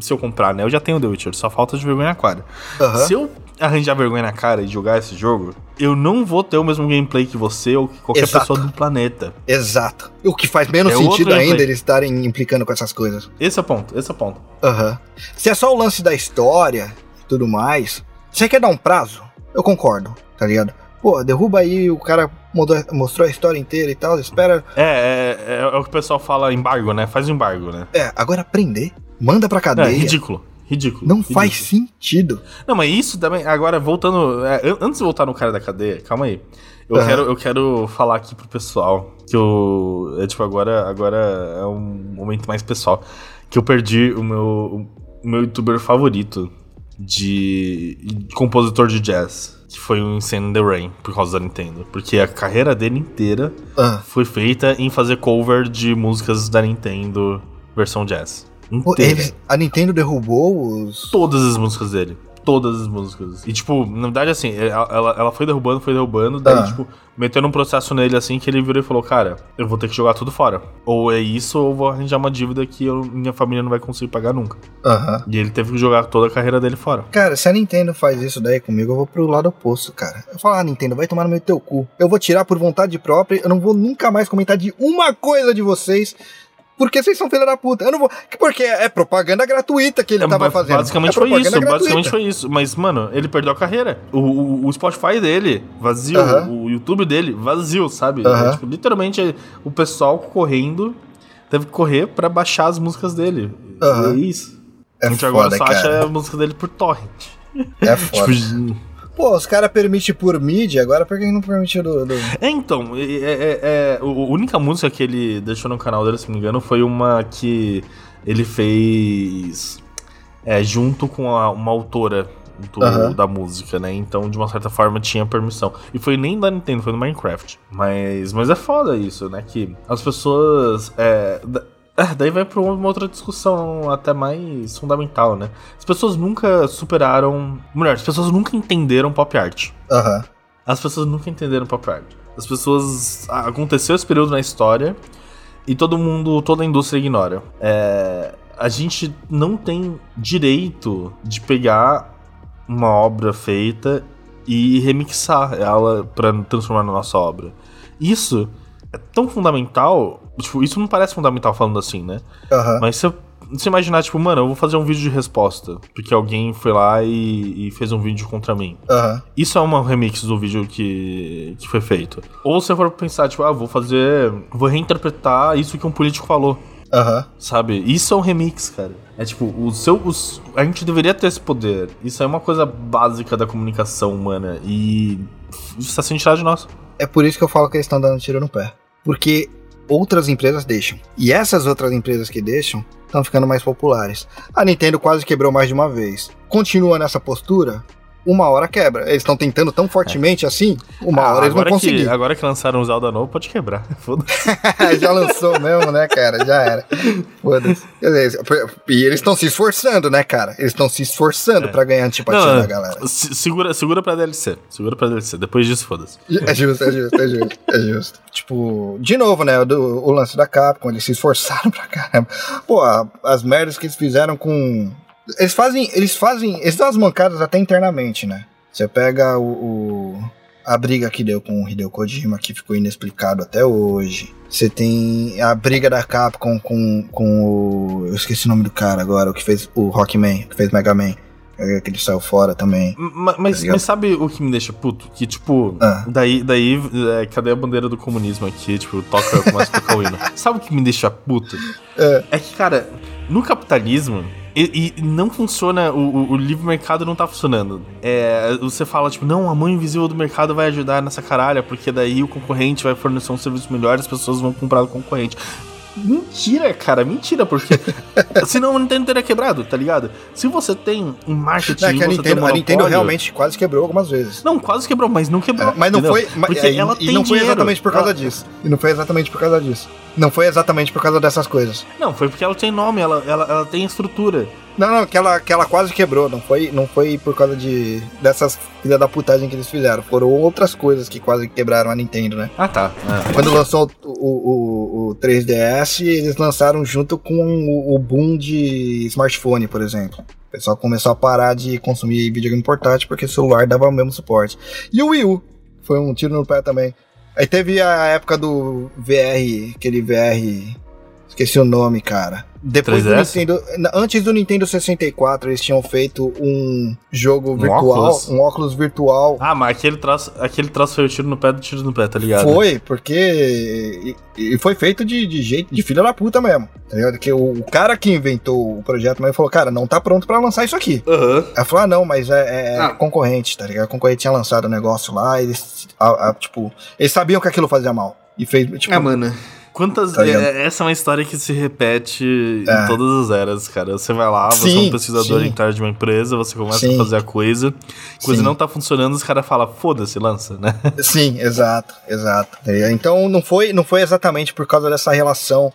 se eu comprar, né? Eu já tenho The Witcher, só falta de vergonha na cara. Aham. Se eu arranjar vergonha na cara e jogar esse jogo, eu não vou ter o mesmo gameplay que você ou que qualquer Exato. pessoa do planeta. Exato. O que faz menos É sentido ainda eles estarem implicando com essas coisas. Esse é o ponto, esse é o ponto. Aham. Se é só o lance da história e tudo mais, você quer dar um prazo? Eu concordo, tá ligado? Pô, derruba aí, o cara mudou- mostrou a história inteira e tal, espera. É, é, é, é o que o pessoal fala embargo, né? Faz embargo, né? É, agora prender, manda pra É, cadeia. ridículo. Ridículo. Não ridículo. faz sentido. Não, mas isso também. Agora, voltando. é, an- antes de voltar no cara da cadeia, calma aí. Eu, Aham. quero, eu quero falar aqui pro pessoal que eu. É tipo, agora, agora é um momento mais pessoal. Que eu perdi o meu, o meu youtuber favorito de, de compositor de jazz. Que foi o Insane in the Rain, por causa da Nintendo. Porque a carreira dele inteira Ah, foi feita em fazer cover de músicas da Nintendo versão jazz. Inteira. eles- a Nintendo derrubou os. Todas as músicas dele. Todas as músicas. E, tipo, na verdade, assim, ela, ela- ela foi derrubando, foi derrubando, daí, Ah. tipo, metendo um processo nele assim que ele virou e falou, cara, eu vou ter que jogar tudo fora. Ou é isso, ou vou arranjar uma dívida que eu- minha família não vai conseguir pagar nunca. Aham. E ele teve que jogar toda a carreira dele fora. Cara, se a Nintendo faz isso daí comigo, eu vou pro lado oposto, cara. Eu falo, ah, Nintendo, vai tomar no meu teu cu. Eu vou tirar por vontade própria, eu não vou nunca mais comentar de uma coisa de vocês Porque vocês são filha da puta. Eu não vou. Porque é propaganda gratuita que ele É, tava fazendo. Basicamente é foi isso, gratuita. basicamente foi isso. Mas, mano, ele perdeu a carreira. O, o, o Spotify dele, vazio. Aham. O YouTube dele, vazio, sabe? Aham. É, tipo, literalmente, o pessoal correndo teve que correr pra baixar as músicas dele. Aham. É isso. É a gente agora foda, só acha cara. a música dele por torrent. É <laughs> foda. Tipo, Pô, os caras permitem por mídia, agora por que não permitiu do. do... É, então, é, é- é- a única música que ele deixou no canal dele, se não me engano, foi uma que ele fez é, junto com a- uma autora do- Aham. da música, né? Então, de uma certa forma, tinha permissão. E foi nem da Nintendo, foi do Minecraft. Mas, mas é foda isso, né? Que as pessoas. É, é, daí vai pra uma outra discussão até mais fundamental, né? As pessoas nunca superaram. Melhor, as pessoas nunca entenderam pop art. Aham. As pessoas nunca entenderam pop art. As pessoas. Aconteceu esse período na história e todo mundo, toda a indústria ignora. É, a gente não tem direito de pegar uma obra feita e remixar ela pra transformar na nossa obra. Isso é tão fundamental. Tipo, isso não parece fundamental falando assim, né? Aham. Mas se você imaginar, tipo, mano, eu vou fazer um vídeo de resposta. Porque alguém foi lá e, e fez um vídeo contra mim. Aham. Isso é uma remix do vídeo que, que foi feito. Ou se você for pensar, tipo, ah, vou fazer. Vou reinterpretar isso que um político falou. Aham. Sabe? Isso é um remix, cara. É tipo, o seu. os- a gente deveria ter esse poder. Isso é uma coisa básica da comunicação humana. E. Isso está sendo tirado de nós. É por isso que eu falo que eles estão dando tiro no pé. Porque outras empresas deixam. E essas outras empresas que deixam estão ficando mais populares. A Nintendo quase quebrou mais de uma vez. Continua nessa postura, uma hora quebra. Eles estão tentando tão fortemente assim, uma Ah, hora eles vão conseguir. Que, agora que lançaram o Zelda novo, pode quebrar. <laughs> Foda-se. <laughs> Já lançou mesmo, né, cara? Já era. Foda-se. E eles estão se esforçando, né, cara? Eles estão se esforçando pra ganhar a antipatia É. Não, da galera. se- segura, segura pra DLC. Segura pra DLC. Depois disso, foda-se. É justo, é justo, é justo, é justo. Tipo, de novo, né? do- o lance da Capcom, eles se esforçaram pra caramba. Pô, as merdas que eles fizeram com. Eles fazem. Eles fazem. Eles dão as mancadas até internamente, né? Você pega o. o- a briga que deu com o Hideo Kojima, que ficou inexplicado até hoje. Você tem a briga da Capcom com, com o. Eu esqueci o nome do cara agora, o que fez o Rockman, que fez Mega Man. é, Que ele saiu fora também. Ma- Mas, Tá mas sabe o que me deixa puto? Que, tipo, Ah. daí, daí é, cadê a bandeira do comunismo aqui? Tipo, toca, eu começo a tocar o hino. <laughs> Sabe o que me deixa puto? É. É que, cara, no capitalismo, e, e não funciona, o, o- livre mercado não tá funcionando. É, você fala, tipo, não, a mão invisível do mercado vai ajudar nessa caralha, porque daí o concorrente vai fornecer um serviço melhor e as pessoas vão comprar do concorrente. Mentira, cara, mentira, porque <laughs> senão o Nintendo teria quebrado, tá ligado? Se você tem um marketing, Não, é que a você tem um Nintendo, a Nintendo realmente quase quebrou algumas vezes. não, quase quebrou, mas não quebrou. É, mas não entendeu? foi. Porque é, e- ela e tem não foi dinheiro. exatamente por causa Ela- disso. E não foi exatamente por causa disso. Não foi exatamente por causa dessas coisas. Não, foi porque ela tem nome, ela, ela, ela tem estrutura. Não, não, que ela, que ela quase quebrou. Não foi, não foi por causa de dessas filha da putagem que eles fizeram. Foram outras coisas que quase quebraram a Nintendo, né? Ah, tá. É. Quando lançou o, o, o, o 3DS, eles lançaram junto com o, o boom de smartphone, por exemplo. O pessoal começou a parar de consumir videogame portátil porque o celular dava o mesmo suporte. E o Wii U foi um tiro no pé também. Aí teve a época do VR, aquele VR. Esqueci o nome, cara. Depois do 3DS? Nintendo. Antes do Nintendo 64, eles tinham feito um jogo virtual, óculos? um óculos virtual Ah, mas aquele troço, aquele troço foi o tiro no pé do tiro no pé, tá ligado? foi, porque. E, e foi feito de, de jeito de filha da puta mesmo. Tá ligado? Que o, o cara que inventou o projeto mas falou, cara, não tá pronto pra lançar isso aqui. Aham. Aí falou, ah, não, mas é, é Ah. concorrente, tá ligado? A concorrente tinha lançado o negócio lá, eles. a- a- tipo, eles sabiam que aquilo fazia mal. E fez, tipo. Ah, mano. Quantas. Tá é- essa é uma história que se repete É. em todas as eras, cara. Você vai lá, você é Sim, um pesquisador sim. interno de uma empresa, você começa Sim. a fazer a coisa, coisa Sim. não tá funcionando, os caras falam, foda-se, lança, né? Sim, exato, exato. Então não foi, não foi exatamente por causa dessa relação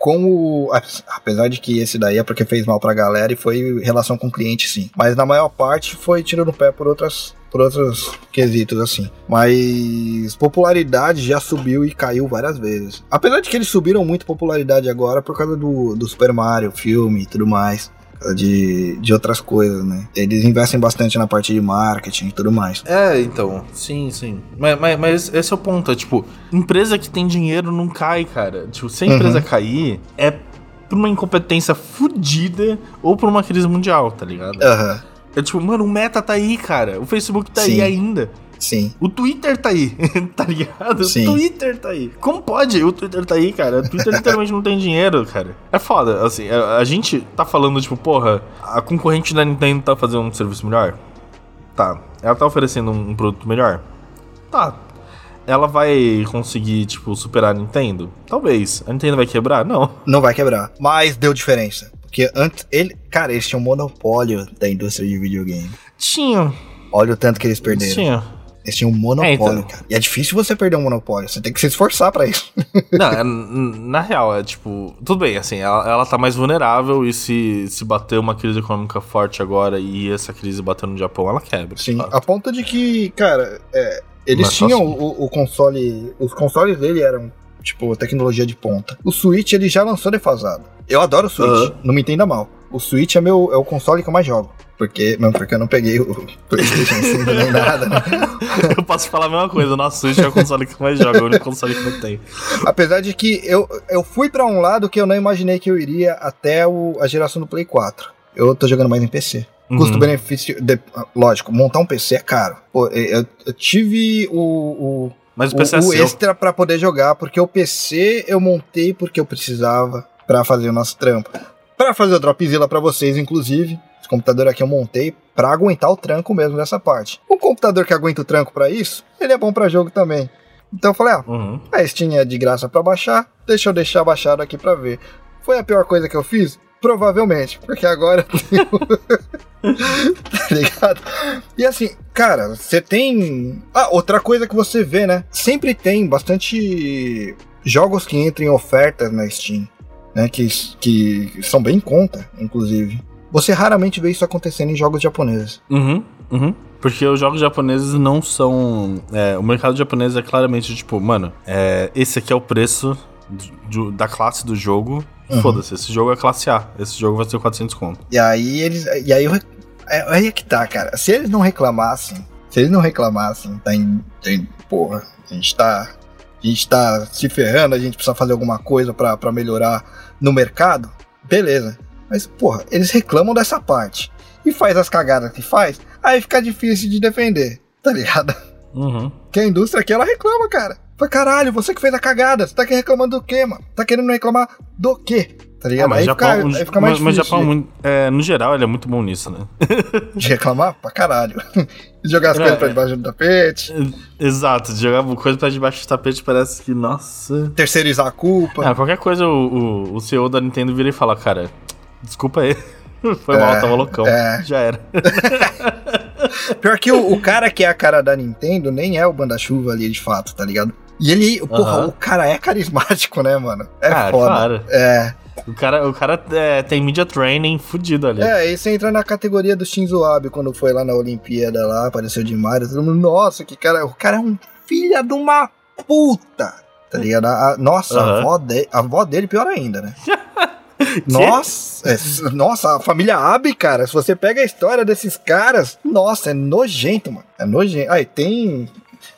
com o. <laughs> Apesar de que esse daí é porque fez mal pra galera e foi relação com o cliente, sim. Mas na maior parte foi tiro no pé por outras. Por outros quesitos, assim. Mas popularidade já subiu e caiu várias vezes. Apesar de que eles subiram muito popularidade agora por causa do, do Super Mario, filme e tudo mais. De, de outras coisas, né? Eles investem bastante na parte de marketing e tudo mais. É, então, sim, sim. Mas, mas, mas esse é o ponto, é tipo, empresa que tem dinheiro não cai, cara. Tipo, se a empresa Uhum. cair, é por uma incompetência fodida ou por uma crise mundial, tá ligado? Aham, É tipo, mano, o Meta tá aí, cara. O Facebook tá Sim. aí ainda. Sim. O Twitter tá aí, <laughs> tá ligado? Sim. O Twitter tá aí. Como pode? O Twitter tá aí, cara. O Twitter literalmente não tem dinheiro, cara. É foda, assim, a, a gente tá falando, tipo, porra, a concorrente da Nintendo tá fazendo um serviço melhor? Tá. Ela tá oferecendo um, um produto melhor? Tá. Ela vai conseguir, tipo, superar a Nintendo? Talvez. A Nintendo vai quebrar? Não. Não vai quebrar. Mas deu diferença. Porque antes, ele, cara, eles tinham um monopólio da indústria de videogame. Tinha. Olha o tanto que eles perderam. Tinha. Eles tinham um monopólio, É, então. cara. E é difícil você perder um monopólio. Você tem que se esforçar pra isso. <laughs> Não, é, na real, é tipo. Tudo bem, assim, ela, ela tá mais vulnerável e se, se bater uma crise econômica forte agora e essa crise bater no Japão, ela quebra. Sim. Fato. A ponto de que, cara, é, eles Mas tinham assim. o, o console. Os consoles dele eram, tipo, tecnologia de ponta. O Switch ele já lançou defasado. Eu adoro o Switch, Aham. não me entenda mal. O Switch é, meu, é o console que eu mais jogo. Porque, mesmo porque eu não peguei o PlayStation 5 nem <laughs> nada, né? Eu posso falar a mesma coisa, nosso Switch é o console que mais joga, é o único console que eu tenho. Apesar de que eu, eu fui pra um lado que eu não imaginei que eu iria até o- a geração do Play 4. Eu tô jogando mais em PC. Uhum. Custo-benefício, lógico, montar um PC é caro. Pô, eu, eu tive o, o, Mas o o, PC é o seu. extra pra poder jogar, porque o PC eu montei porque eu precisava pra fazer o nosso trampo. Pra fazer o Dropzilla pra vocês, inclusive. Esse computador aqui eu montei pra aguentar o tranco mesmo dessa parte. O computador que aguenta o tranco pra isso, ele é bom pra jogo também. Então eu falei, ah, Uhum. a Steam é de graça pra baixar, deixa eu deixar baixado aqui pra ver. Foi a pior coisa que eu fiz? Provavelmente, porque agora <laughs> eu tenho. <laughs> tá ligado? E assim, cara, você tem. Ah, outra coisa que você vê, né? Sempre tem bastante jogos que entram em ofertas na Steam, né? Que, que são bem em conta, inclusive. Você raramente vê isso acontecendo em jogos japoneses. Uhum, uhum. Porque os jogos japoneses não são. é, o mercado japonês é claramente tipo, mano, é, esse aqui é o preço do- da classe do jogo. Uhum. Foda-se, esse jogo é classe A. Esse jogo vai ser 400 conto. E aí eles. E aí é, aí é que tá, cara. Se eles não reclamassem, se eles não reclamassem, tá em. tem- porra, a gente tá. A gente tá se ferrando, a gente precisa fazer alguma coisa pra, pra melhorar no mercado, beleza. Mas, porra, eles reclamam dessa parte. E faz as cagadas que faz, aí fica difícil de defender, tá ligado? Uhum. Que a indústria aqui, ela reclama, cara. Fala, caralho, você que fez a cagada, você tá aqui reclamando do quê, mano? Tá querendo reclamar do quê? Tá Ah, ligado? mas aí, Japão, fica, aí fica mais mas, mas difícil Japão, de- muito- é, no geral, ele é muito bom nisso, né? de reclamar pra caralho. <laughs> De jogar as É, coisas pra é. debaixo do tapete, Exato, de jogar coisa pra debaixo do tapete parece que, nossa. terceirizar a culpa. Ah, qualquer coisa o, o, o CEO da Nintendo vira e fala, cara, desculpa aí. <laughs> Foi mal, É, tava loucão. é. Já era. <laughs> Pior que o, o cara que é a cara da Nintendo nem é o Banda-Chuva ali, de fato, tá ligado? E ele, porra, Aham. o cara é carismático, né, mano? É Ah, foda. claro. É. O cara, o cara é, tem media training fudido ali. É, e você entra na categoria do Shinzo Abe quando foi lá na Olimpíada lá, apareceu de Mario, todo mundo, nossa, que cara, o cara é um filho de uma puta, tá ligado? A, a- nossa, a, Aham. avó de, a avó dele pior ainda, né? <laughs> Nossa, é, nossa, a família Abe, cara, se você pega a história desses caras, nossa, é nojento, mano. É nojento. E tem.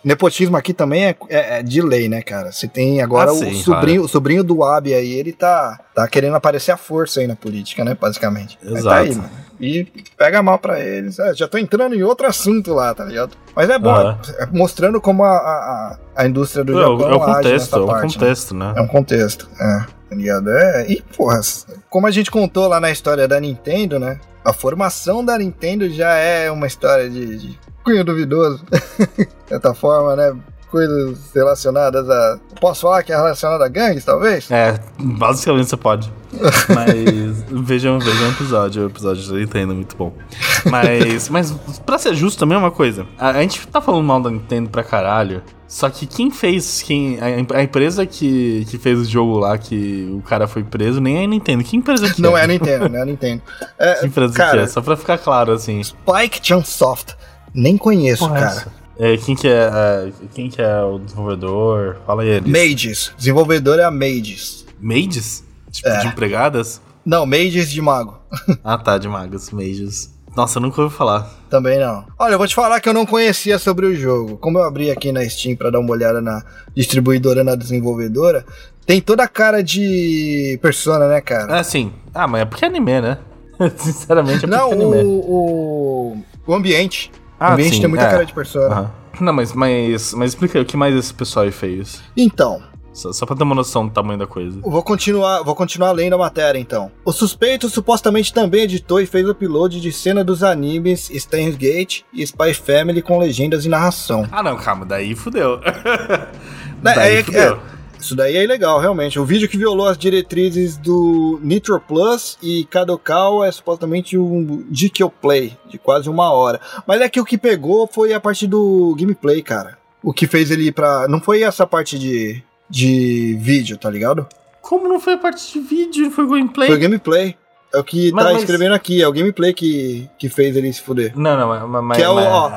Nepotismo aqui também é, é- é de lei, né, cara? Você tem agora Ah, o, sim, sobrinho, o sobrinho do Abe aí, ele tá, tá querendo aparecer a força aí na política, né, basicamente. Mas Exato. Tá aí, mano. E pega mal pra eles. É, já tô entrando em outro assunto lá, tá ligado? Mas é bom, é mostrando como a, a, a indústria do É, o- Japão é age contexto, é parte, né? contexto, né? É um contexto, é, tá ligado? É, e porra, como a gente contou lá na história da Nintendo, né? A formação da Nintendo já é uma história de, de cunho duvidoso, <laughs> de certa forma, né? Coisas relacionadas a. Posso falar que é relacionada a gangues, talvez? É, basicamente você pode. <laughs> Mas vejam, vejam o episódio, o episódio da Nintendo é muito bom. Mas, mas pra ser justo também é uma coisa. A, a gente tá falando mal da Nintendo pra caralho. Só que quem fez, quem a, a empresa que, que fez o jogo lá, que o cara foi preso, nem é a Nintendo. Que empresa que Não é é? a Nintendo, não é a Nintendo. É, <laughs> Que empresa que cara, é? Só pra ficar claro, assim. Spike Chunsoft. Nem conheço, Porra, cara. essa. É, quem que é, é, quem que é o desenvolvedor? Fala aí eles. Mages. Desenvolvedor é a Mages. Maids? Tipo, É. de empregadas? Não, Mages de Mago. <laughs> ah tá, de magos, Mages. Nossa, eu nunca ouvi falar. Também não. Olha, eu vou te falar que eu não conhecia sobre o jogo. Como eu abri aqui na Steam para dar uma olhada na distribuidora, na desenvolvedora, tem toda a cara de Persona, né, cara? É, sim. Ah, mas é porque é anime, né? <laughs> Sinceramente, é porque não, é anime. O, o, o ambiente. Ah, o ambiente sim, tem muita é. cara de Persona. Aham. Não, mas, mas, mas explica aí, o que mais esse pessoal aí fez? Então, Só, só pra ter uma noção do tamanho da coisa. Vou continuar, vou continuar lendo a matéria então. O suspeito supostamente também editou e fez upload de cena dos animes Steins Gate e Spy Family com legendas e narração. Ah, não, calma, daí fudeu. <laughs> Né, daí é- fudeu. é, isso daí é ilegal, realmente. O vídeo que violou as diretrizes do Nitro Plus e Kadokawa é supostamente um Dikyo Play, de quase uma hora. Mas é que o que pegou foi a parte do gameplay, cara. O que fez ele ir pra. Não foi essa parte de, de vídeo, tá ligado? Como não foi a parte de vídeo, foi gameplay? Foi o gameplay. É o que Mas- tá mas- escrevendo aqui, é o gameplay que, que fez ele se fuder. Não, não, mas... mas Que é o- ó,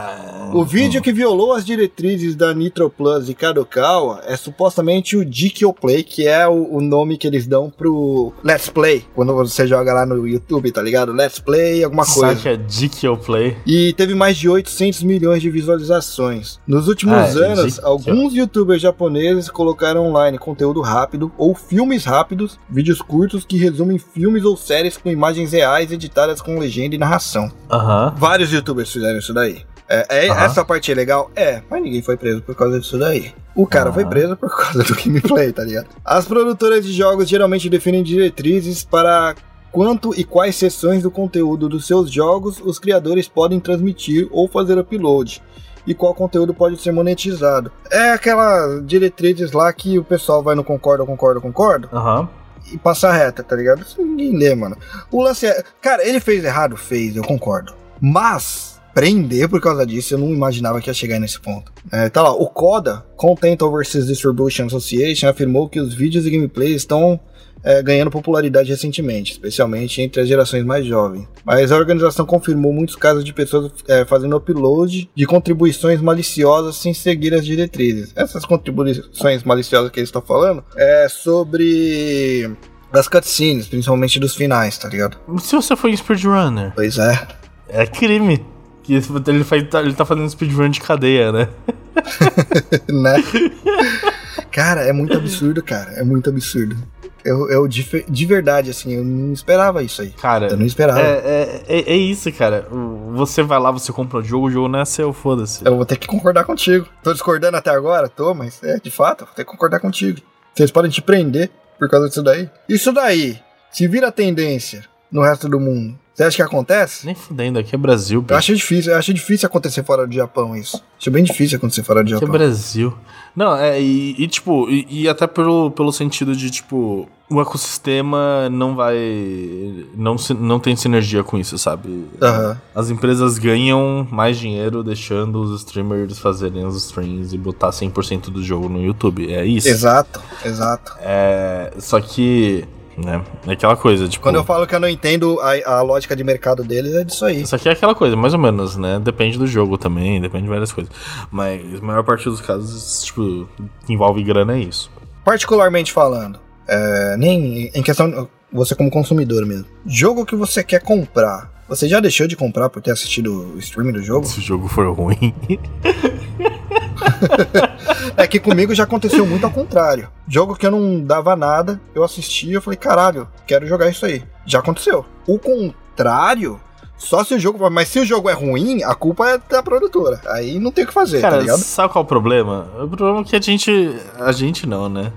O vídeo que violou as diretrizes da Nitro Plus e Kadokawa é supostamente o Dikyo Play, que é o, o nome que eles dão pro Let's Play, quando você joga lá no YouTube, tá ligado? Let's Play, alguma coisa. Saca Dikyo Play. E teve mais de 800 milhões de visualizações. Nos últimos Ah, é, anos, alguns youtubers japoneses colocaram online conteúdo rápido ou filmes rápidos, vídeos curtos que resumem filmes ou séries com imagens reais editadas com legenda e narração. Aham. Vários youtubers fizeram isso daí. É, é- Aham. Essa parte é legal? É, mas ninguém foi preso por causa disso daí. O cara Aham. foi preso por causa do gameplay, tá ligado? As produtoras de jogos geralmente definem diretrizes para quanto e quais seções do conteúdo dos seus jogos os criadores podem transmitir ou fazer upload. E qual conteúdo pode ser monetizado. É aquelas diretrizes lá que o pessoal vai no concorda, concorda, concorda Aham. E passa reta, tá ligado? Isso ninguém lê, mano. O lance é. Cara, ele fez errado? Fez, eu concordo. Mas, prender por causa disso, eu não imaginava que ia chegar nesse ponto. É, tá lá, o CODA, Content Overseas Distribution Association, afirmou que os vídeos e gameplays estão é, ganhando popularidade recentemente, especialmente entre as gerações mais jovens. Mas a organização confirmou muitos casos de pessoas é, fazendo upload de contribuições maliciosas sem seguir as diretrizes. Essas contribuições maliciosas que eles estão falando é sobre das cutscenes, principalmente dos finais, tá ligado? Se você for um speedrunner, Pois é. é crime. Que ele, faz, ele tá fazendo speedrun de cadeia, né? <laughs> né? Cara, é muito absurdo, cara. É muito absurdo. Eu, eu de, de verdade, assim, eu não esperava isso aí. Cara, Eu não esperava. é, é, é, é isso, cara. Você vai lá, você compra o jogo, o jogo não é seu, foda-se. Eu vou ter que concordar contigo. Tô discordando até agora? Tô, mas é, de fato, eu vou ter que concordar contigo. Vocês podem te prender por causa disso daí. Isso daí, se vira tendência no resto do mundo, você acha que acontece? Nem fudendo, aqui é Brasil, Eu bicho. acho difícil, eu acho difícil acontecer fora do Japão isso. Acho bem difícil acontecer fora do Aqui é Japão. Brasil. Não, é, e, e, tipo, e, e até pelo, pelo sentido de, tipo, o ecossistema não vai. Não, não tem sinergia com isso, sabe? Aham. As empresas ganham mais dinheiro deixando os streamers fazerem os streams e botar 100% do jogo no YouTube. É isso. Exato, exato. É, só que, né, é aquela coisa, tipo... Quando eu falo que eu não entendo a, a lógica de mercado deles, é disso aí. Isso aqui é aquela coisa, mais ou menos, né? Depende do jogo também, depende de várias coisas. Mas a maior parte dos casos, tipo, envolve grana é isso. Particularmente falando, é, nem em questão, você como consumidor mesmo. Jogo que você quer comprar, você já deixou de comprar por ter assistido o streaming do jogo? Se o jogo for ruim. <laughs> É que comigo já aconteceu muito ao contrário. Jogo que eu não dava nada, eu assisti eu falei, caralho, quero jogar isso aí. Já aconteceu. O contrário, só se o jogo. Mas se o jogo é ruim, a culpa é da produtora. Aí não tem o que fazer, tá Cara, ligado? sabe qual é o problema? O problema é que a gente. A gente não, né?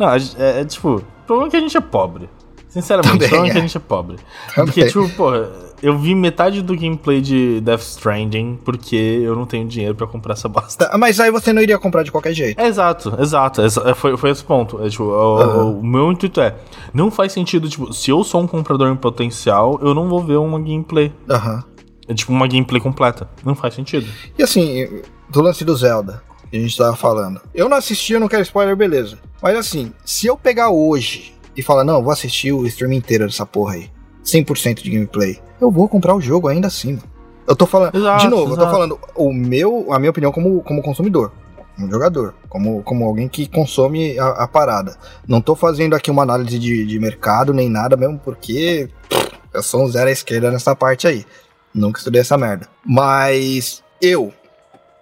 Não, é, é tipo. O problema é que a gente é pobre. Sinceramente, Também o problema é que é. a gente é pobre. Também. Porque, tipo, porra, eu vi metade do gameplay de Death Stranding porque eu não tenho dinheiro pra comprar essa bosta. Tá, Mas aí você não iria comprar de qualquer jeito. É, exato, exato. Exa- é, Foi, foi esse ponto. É, tipo, o, Aham. o meu intuito é, não faz sentido, tipo, se eu sou um comprador em potencial, eu não vou ver uma gameplay. Aham. É tipo uma gameplay completa. Não faz sentido. E assim, do lance do Zelda, que a gente tava falando. Eu não assisti, eu não quero spoiler, beleza. Mas assim, se eu pegar hoje e falar, não, vou assistir o stream inteiro dessa porra aí, 100% de gameplay, eu vou comprar o jogo ainda assim. mano. Eu tô falando, Exato, de novo, eu tô exato. falando o meu, a minha opinião como, como consumidor. como jogador, como, como alguém que consome a, a parada. Não tô fazendo aqui uma análise de, de mercado nem nada, mesmo porque pff, eu sou um zero à esquerda nessa parte aí. Nunca estudei essa merda. Mas eu,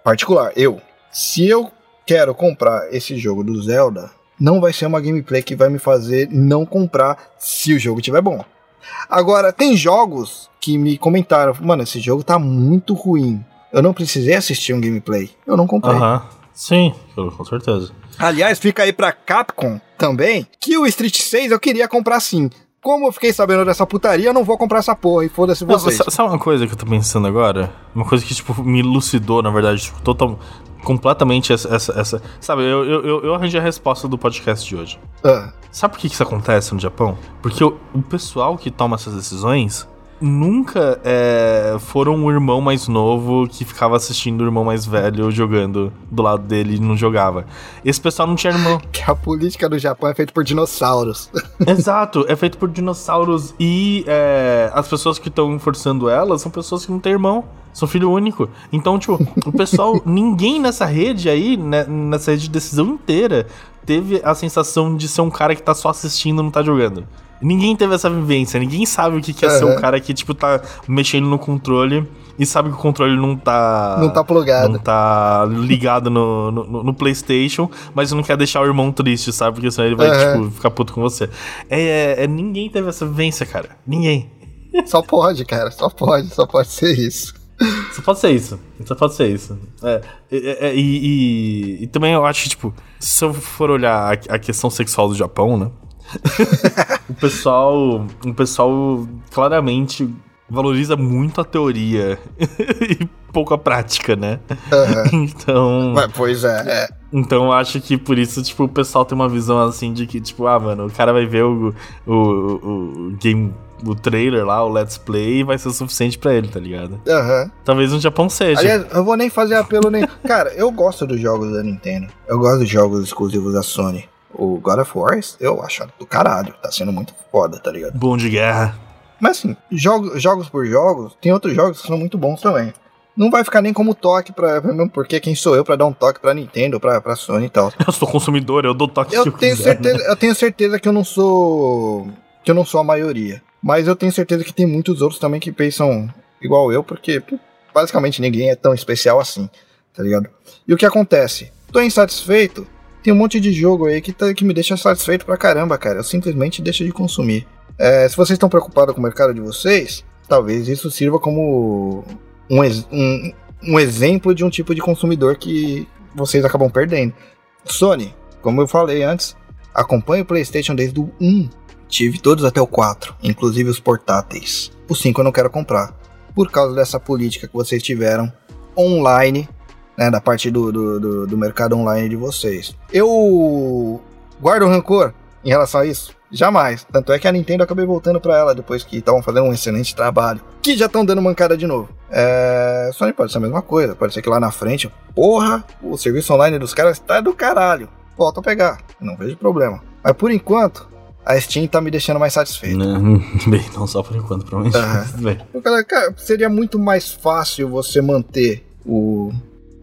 particular, eu, se eu quero comprar esse jogo do Zelda, não vai ser uma gameplay que vai me fazer não comprar se o jogo estiver bom. Agora, tem jogos que me comentaram, mano, esse jogo tá muito ruim. Eu não precisei assistir um gameplay. Eu não comprei. Aham. Sim, com certeza. Aliás, fica aí pra Capcom também, que o Street 6 eu queria comprar sim. Como eu fiquei sabendo dessa putaria, eu não vou comprar essa porra e foda-se Não, vocês. sa- sabe uma coisa que eu tô pensando agora? Uma coisa que, tipo, me elucidou, na verdade, tipo, total, completamente essa, essa, essa- Sabe, eu, eu, eu- eu arranjei a resposta do podcast de hoje. Ah, Sabe por que que isso acontece no Japão? Porque o, o pessoal que toma essas decisões nunca é, foram um irmão mais novo que ficava assistindo o irmão mais velho jogando do lado dele e não jogava. Esse pessoal não tinha irmão. <laughs> que a política do Japão é feita por dinossauros. <laughs> Exato, é feito por dinossauros e é, as pessoas que estão forçando elas são pessoas que não têm irmão, são filho único. Então, tipo, o pessoal, <laughs> ninguém nessa rede aí, né, nessa rede de decisão inteira, teve a sensação de ser um cara que tá só assistindo e não tá jogando. Ninguém teve essa vivência, ninguém sabe o que, que é ser um Aham. cara que, tipo, tá mexendo no controle e sabe que o controle não tá. Não tá plugado. Não tá ligado no, no, no PlayStation, mas não quer deixar o irmão triste, sabe? Porque senão ele vai, Aham. tipo, ficar puto com você. É, é- é- ninguém teve essa vivência, cara. Ninguém. Só pode, cara. Só pode. Só pode ser isso. Só pode ser isso. Só pode ser isso. É, é, é, e, e- e também eu acho que, tipo, se eu for olhar a, a questão sexual do Japão, né? <laughs> o pessoal. O pessoal claramente valoriza muito a teoria <laughs> e pouco a prática, né? Aham. <laughs> Então. Mas, pois é, é. Então eu acho que por isso, tipo, o pessoal tem uma visão assim de que, tipo, ah, mano, o cara vai ver o, o, o game, o trailer lá, o Let's Play, e vai ser o suficiente pra ele, tá ligado? Aham. Talvez no Japão seja. Aliás, eu vou nem fazer apelo nem. Cara, eu gosto dos jogos da Nintendo. Eu gosto dos jogos exclusivos da Sony. O God of War, eu acho do caralho. Tá sendo muito foda, tá ligado? Bom de guerra. Mas assim, jogos, jogos por jogos, tem outros jogos que são muito bons também. Não vai ficar nem como toque pra. Porque quem sou eu pra dar um toque pra Nintendo, pra, pra Sony e tal. <laughs> Eu sou consumidor, eu dou toque se Eu eu tenho, quiser, né? certeza, eu tenho certeza que eu não sou. que eu não sou a maioria. Mas eu tenho certeza que tem muitos outros também que pensam igual eu, porque basicamente ninguém é tão especial assim, tá ligado? E o que acontece? Tô insatisfeito, tem um monte de jogo aí que, tá- que me deixa satisfeito pra caramba, cara. Eu simplesmente deixo de consumir. É, se vocês estão preocupados com o mercado de vocês, talvez isso sirva como um, um, um exemplo de um tipo de consumidor que vocês acabam perdendo. Sony, como eu falei antes, acompanho o PlayStation desde o 1. Tive todos até o 4, inclusive os portáteis. O 5 eu não quero comprar, por causa dessa política que vocês tiveram online, né, da parte do, do, do, do mercado online de vocês. Eu guardo rancor em relação a isso? Jamais. Tanto é que a Nintendo acabei voltando pra ela depois que estavam fazendo um excelente trabalho. Que já estão dando mancada de novo. É... Sony pode ser a mesma coisa. Pode ser que lá na frente, porra, o serviço online dos caras tá do caralho. Volta a pegar. Não vejo problema. Mas por enquanto, a Steam tá me deixando mais satisfeito. Não, <laughs> bem, não só por enquanto, provavelmente. Porque, <laughs> cara, seria muito mais fácil você manter o,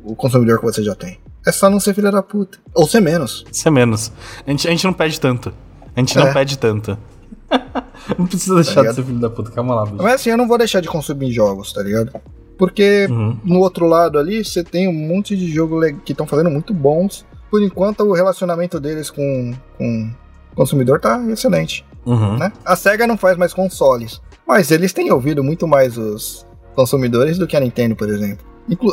o consumidor que você já tem. É só não ser filha da puta. Ou ser menos. É menos. A gente, a gente não pede tanto. A gente não É. pede tanto. <laughs> não precisa deixar de ligado? ser filho da puta. Calma lá, bicho. Mas assim, eu não vou deixar de consumir jogos, tá ligado? Porque Uhum. no outro lado ali, você tem um monte de jogo que estão fazendo muito bons. Por enquanto, o relacionamento deles com, com o consumidor tá excelente, Uhum. né? A SEGA não faz mais consoles, mas eles têm ouvido muito mais os consumidores do que a Nintendo, por exemplo.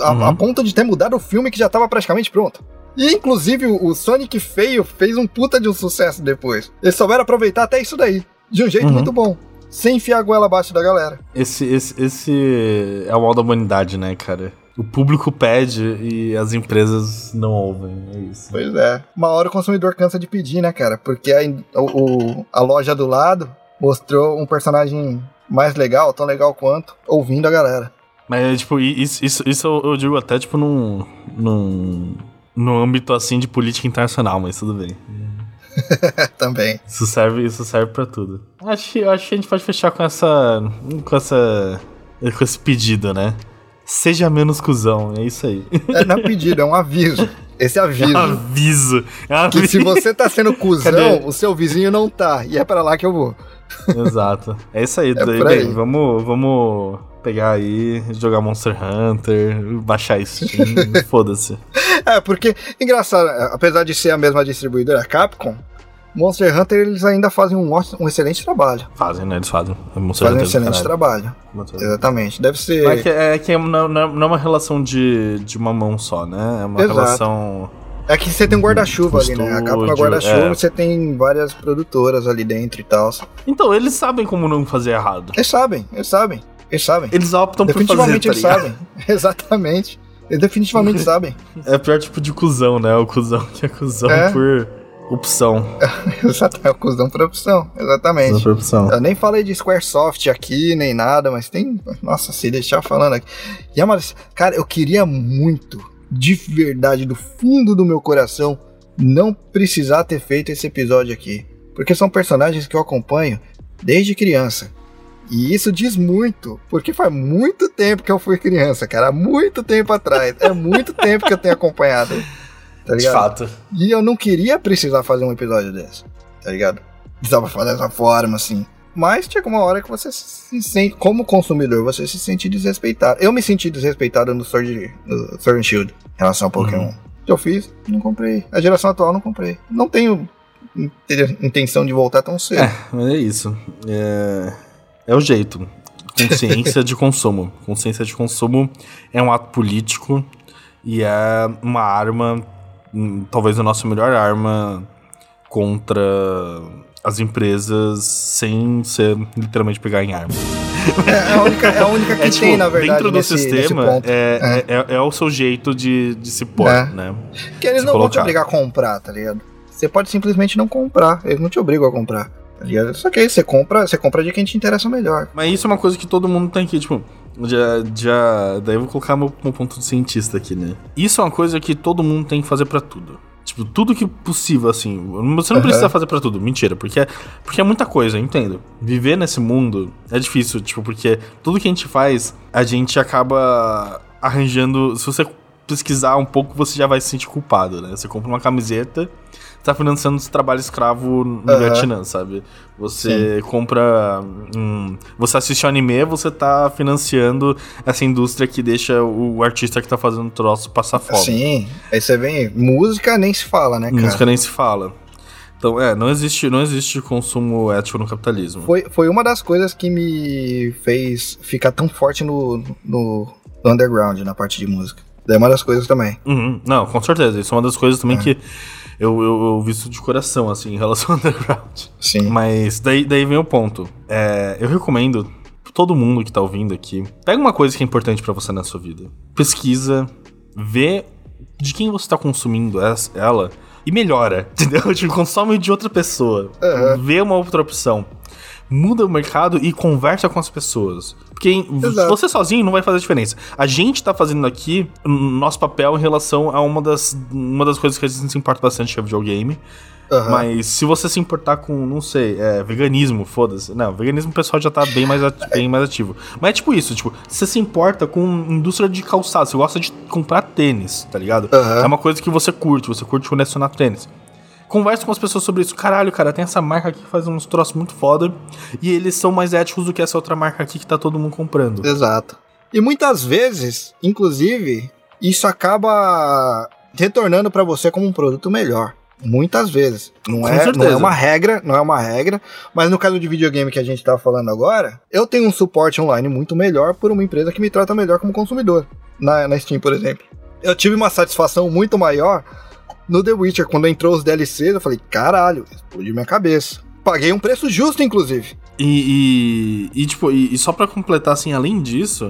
A, Uhum. a ponto de ter mudado o filme que já tava praticamente pronto. E inclusive o, Sonic feio fez um puta de um sucesso depois. Eles souberam aproveitar até isso daí, de um jeito Uhum. muito bom, sem enfiar a goela abaixo da galera. Esse, esse, esse é o mal da humanidade, né, cara? O público pede e as empresas não ouvem. É isso. Pois é. Uma hora o consumidor cansa de pedir, né, cara? Porque a, o- a loja do lado mostrou um personagem mais legal, tão legal quanto, ouvindo a galera. Mas, tipo, i- isso, isso, isso eu digo até, tipo, num, num, num âmbito, assim, de política internacional, mas tudo bem. <laughs> Também. Isso serve, isso serve pra tudo. Acho, que- acho que a gente pode fechar com essa, com essa, com esse pedido, né? Seja menos cuzão, é isso aí. É não é pedido, é um aviso. Esse aviso. É um aviso. É um Que aviso. se você tá sendo <laughs> cuzão, Cadê? o seu vizinho não tá. E é pra lá que eu vou. Exato. É isso aí. daí, por bem, aí. vamos, vamos pegar aí, jogar Monster Hunter, baixar Steam, <laughs> foda-se. É, porque, engraçado, apesar de ser a mesma distribuidora, a Capcom, Monster Hunter eles ainda fazem um, ótimo- um excelente trabalho. Fazem, né? Eles fazem. É Monster Fazem um Hunter excelente trabalho. Exatamente. Deve ser. Mas é que, é que não, não- não é uma relação de, de uma mão só, né? É uma Exato. relação. É que você tem um guarda-chuva ali, né? A Capcom é Estúdio, guarda-chuva, é. você tem várias produtoras ali dentro e tal. Então, eles sabem como não fazer errado. Eles sabem, eles sabem, eles sabem. Eles optam por fazer, Definitivamente tá eles sabem. <laughs> Exatamente. Eles definitivamente <laughs> sabem. É o pior tipo de cuzão, né? O cuzão que é cuzão É. por opção. <laughs> Exatamente. É o cuzão por opção. Exatamente. Por opção. Eu nem falei de Squaresoft aqui, nem nada, mas tem. Nossa, se deixar falando aqui. Yamada, cara, eu queria muito, de verdade, do fundo do meu coração, não precisar ter feito esse episódio aqui. Porque são personagens que eu acompanho desde criança. E isso diz muito, porque faz muito tempo que eu fui criança, cara. Muito tempo atrás. É muito <laughs> tempo que eu tenho acompanhado. Tá De ligado? fato. E eu não queria precisar fazer um episódio desse, tá ligado? Precisava fazer dessa forma, assim. Mas chega uma hora que você se sente, como consumidor, você se sente desrespeitado. Eu me senti desrespeitado no Sword, no Sword and Shield em relação ao Pokémon. Uhum. Eu fiz, não comprei. A geração atual não comprei. Não tenho inte- intenção de voltar tão cedo. É, mas é isso. É, é o jeito. Consciência de consumo. <laughs> Consciência de consumo é um ato político e é uma arma, hum, talvez a nossa melhor arma contra as empresas sem ser literalmente pegar em arma. É, a única, é a única <laughs> que É tipo, tem, na verdade, dentro do nesse, nesse sistema, ponto. é, é. é- é o seu jeito de, de se pôr, É. né? Que eles se não vão te colocar. obrigar a comprar, tá ligado? Você pode simplesmente não comprar. Eles não te obrigam a comprar. Tá ligado? Só que aí você compra, você compra de quem te interessa melhor. Mas isso é uma coisa que todo mundo tem que, tipo, já. já daí eu vou colocar meu, meu ponto de cientista aqui, né? Isso é uma coisa que todo mundo tem que fazer pra tudo. Tipo, tudo que possível, assim. Você não Aham. precisa fazer pra tudo, mentira, porque é, porque é muita coisa, eu entendo. Viver nesse mundo é difícil, tipo, porque tudo que a gente faz, a gente acaba arranjando. Se você pesquisar um pouco, você já vai se sentir culpado, né? Você compra uma camiseta, você tá financiando esse trabalho escravo no Aham. Vietnã, sabe? Você compra. Um, você assiste um anime, você tá financiando essa indústria que deixa o artista que tá fazendo o troço passar fome. Sim. Aí você vem. Música nem se fala, né, cara? Música nem se fala. Então, é, não existe, não existe consumo ético no capitalismo. Foi, foi uma das coisas que me fez ficar tão forte no, no underground, na parte de música. É uma das coisas também. Uhum, não, com certeza. Isso é uma das coisas também É. que eu, eu, eu visto de coração, assim, em relação ao <laughs> underground. Sim. Mas daí, daí vem o ponto. É, eu recomendo todo mundo que tá ouvindo aqui, pega uma coisa que é importante pra você na sua vida. Pesquisa, vê de quem você tá consumindo essa- ela e melhora, <laughs> entendeu? Tipo, consome de outra pessoa. Aham. Vê uma outra opção. Muda o mercado e conversa com as pessoas. Porque em- Exato. você sozinho não vai fazer diferença. A gente tá fazendo aqui nosso papel em relação a uma das, uma das coisas que a gente se importa bastante que é videogame. Aham. Mas se você se importar com, não sei, é, veganismo, foda-se. Não, veganismo o pessoal já tá bem mais, bem mais ativo. Mas é tipo isso, tipo, você se importa com indústria de calçado, você gosta de comprar tênis, tá ligado? Aham. É uma coisa que você curte, você curte colecionar tênis. Conversa com as pessoas sobre isso. Caralho, cara, tem essa marca aqui que faz uns troços muito foda. E eles são mais éticos do que essa outra marca aqui que tá todo mundo comprando. Exato. E muitas vezes, inclusive, isso acaba retornando pra você como um produto melhor. Muitas vezes. Não Com é, não é certeza. uma regra, não é uma regra. Mas no caso de videogame que a gente tá falando agora, eu tenho um suporte online muito melhor por uma empresa que me trata melhor como consumidor. Na, na Steam, por exemplo. Eu tive uma satisfação muito maior no The Witcher. Quando entrou os DLCs, eu falei, caralho, explodiu minha cabeça. Paguei um preço justo, inclusive. E, e, e, tipo, e, e só pra completar, assim, além disso,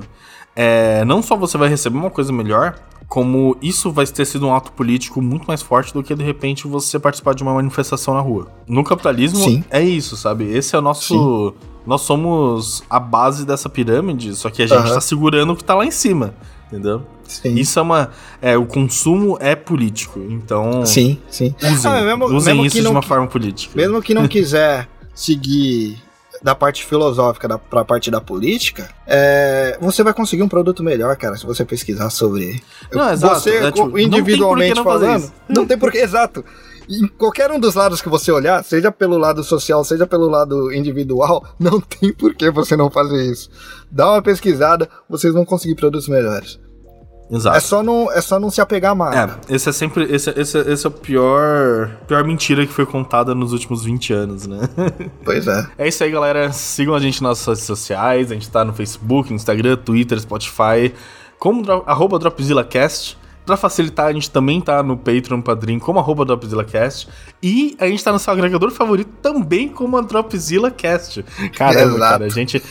é, não só você vai receber uma coisa melhor, como isso vai ter sido um ato político muito mais forte do que, de repente, você participar de uma manifestação na rua. No capitalismo, Sim. é isso, sabe? Esse é o nosso... Nós somos a base dessa pirâmide, só que a gente Aham. tá segurando o que tá lá em cima, entendeu? Sim. Isso é uma... É, o consumo é político, então... Sim, sim. Usem, Ah, mesmo- usem mesmo isso de uma que- forma política. Mesmo que não quiser seguir da parte filosófica da, pra parte da política, é, você vai conseguir um produto melhor, cara, se você pesquisar sobre. Não, exato. Você, é, tipo, individualmente não falando. Isso. Não tem porquê, exato. Em qualquer um dos lados que você olhar, seja pelo lado social, seja pelo lado individual, <laughs> não tem por que você não fazer isso. Dá uma pesquisada, vocês vão conseguir produtos melhores. Exato. É só não, é só não se apegar marca. É, esse é sempre. Esse, esse, esse é o pior. Pior mentira que foi contada nos últimos 20 anos, né? <laughs> Pois é. É isso aí, galera. Sigam a gente nas redes sociais. A gente tá no Facebook, Instagram, Twitter, Spotify. Como arroba DropzillaCast. Pra facilitar, a gente também tá no Patreon Padrim como arroba DropzillaCast. E a gente tá no seu agregador favorito também como a DropzillaCast. Caramba, Exato. cara, a gente,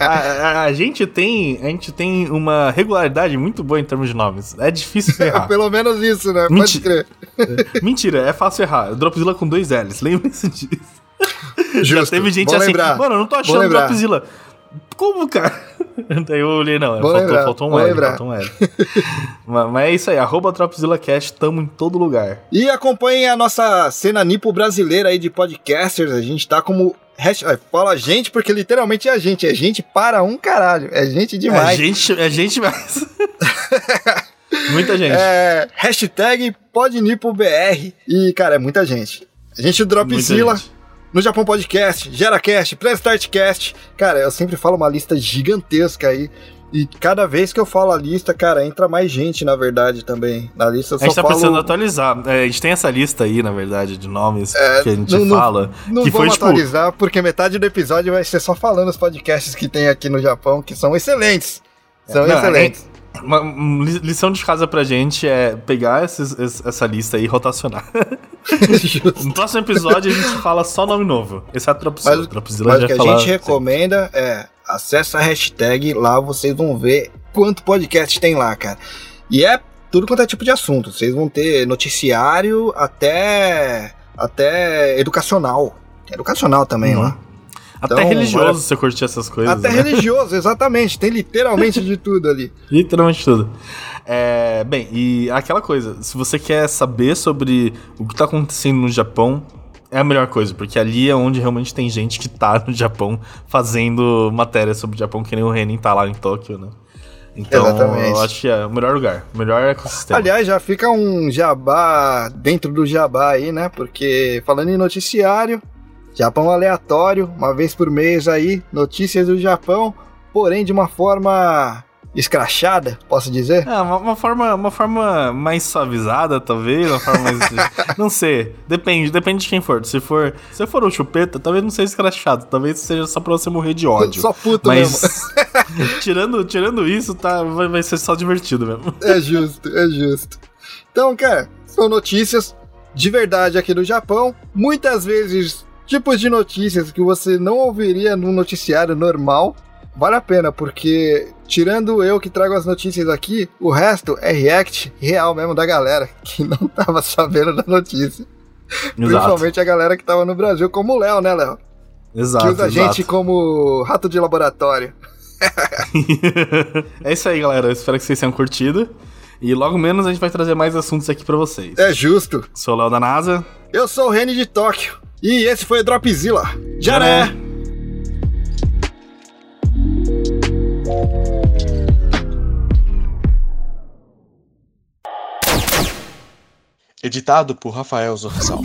a, a- a gente tem, a gente tem uma regularidade muito boa em termos de nomes. É difícil <laughs> errar. Pelo menos isso, né? Pode Menti- crer. <laughs> Mentira, é fácil errar. Dropzilla com dois L's, <laughs> lembre-se disso. Já Justo. teve gente Bom assim, lembrar. mano, eu não tô achando. Dropzilla. Como, cara? <laughs> Daí eu olhei, não, faltou, lembrar, faltou um L, lembrar. faltou um L. <laughs> mas, mas é isso aí, arroba DropzillaCast, tamo em todo lugar. E acompanhem a nossa cena nipo brasileira aí de podcasters. A gente tá como. ah, Fala gente, porque literalmente é a gente. É gente para um caralho. É gente É demais. gente, é gente mais. <laughs> Muita gente. É, hashtag PodNipoBR. E, cara, é muita gente. A gente Muita Dropzilla gente. No Japão Podcast, GeraCast, PlayStartCast. Cara, eu sempre falo uma lista gigantesca aí. E cada vez que eu falo a lista, cara, entra mais gente, na verdade, também. Na lista eu A só gente tá falo... precisando atualizar. É, a gente tem essa lista aí, na verdade, de nomes que a gente não- não- fala. Não que foi vamos tipo. atualizar, porque metade do episódio vai ser só falando os podcasts que tem aqui no Japão, que são excelentes. São Não, excelentes. Uma uma li- lição de casa pra gente é pegar esses- es- essa lista aí e rotacionar. <laughs> <laughs> No próximo episódio a gente fala só nome novo. Exceto Dropzilla. Mas, Dropzilla mas já o que a falar gente recomenda é acessa a hashtag, lá vocês vão ver quanto podcast tem lá, cara. E é tudo quanto é tipo de assunto. Vocês vão ter noticiário até até educacional. Tem educacional também Uhum. lá. Até Então, religioso bora- você curtir essas coisas. Até né? religioso, exatamente. Tem literalmente de tudo ali. <laughs> Literalmente tudo. É, bem, e aquela coisa, se você quer saber sobre o que tá acontecendo no Japão, é a melhor coisa, porque ali é onde realmente tem gente que tá no Japão fazendo matéria sobre o Japão, que nem o Renin tá lá em Tóquio, né? Então, Exatamente. eu acho que é o melhor lugar, o melhor ecossistema. Aliás, já fica um jabá dentro do jabá aí, né? Porque falando em noticiário, Japão aleatório, uma vez por mês aí, notícias do Japão, porém de uma forma escrachada, posso dizer? É, uma, uma forma, uma forma mais suavizada, talvez, uma forma mais. <laughs> não sei. Depende, depende de quem for. Se for, se for o chupeta, talvez não seja escrachado. Talvez seja só pra você morrer de ódio. Só puto mesmo. Mas <laughs> tirando, tirando isso, tá, vai, vai ser só divertido mesmo. É justo, é justo. Então, cara, são notícias de verdade aqui do Japão. Muitas vezes, tipos de notícias que você não ouviria num noticiário normal. Vale a pena, porque tirando eu que trago as notícias aqui, o resto é react real mesmo da galera <laughs> que não tava sabendo da notícia. <laughs> Exato. Principalmente a galera que tava no Brasil, como o Léo, né, Léo? Exato. que usa a gente exato. como rato de laboratório. <laughs> é isso aí, galera. Eu espero que vocês tenham curtido. E logo menos a gente vai trazer mais assuntos aqui pra vocês. É justo. Sou o Léo da NASA. Eu sou o Reni de Tóquio. E esse foi o Dropzilla. Já né? Editado por Rafael Zorzal.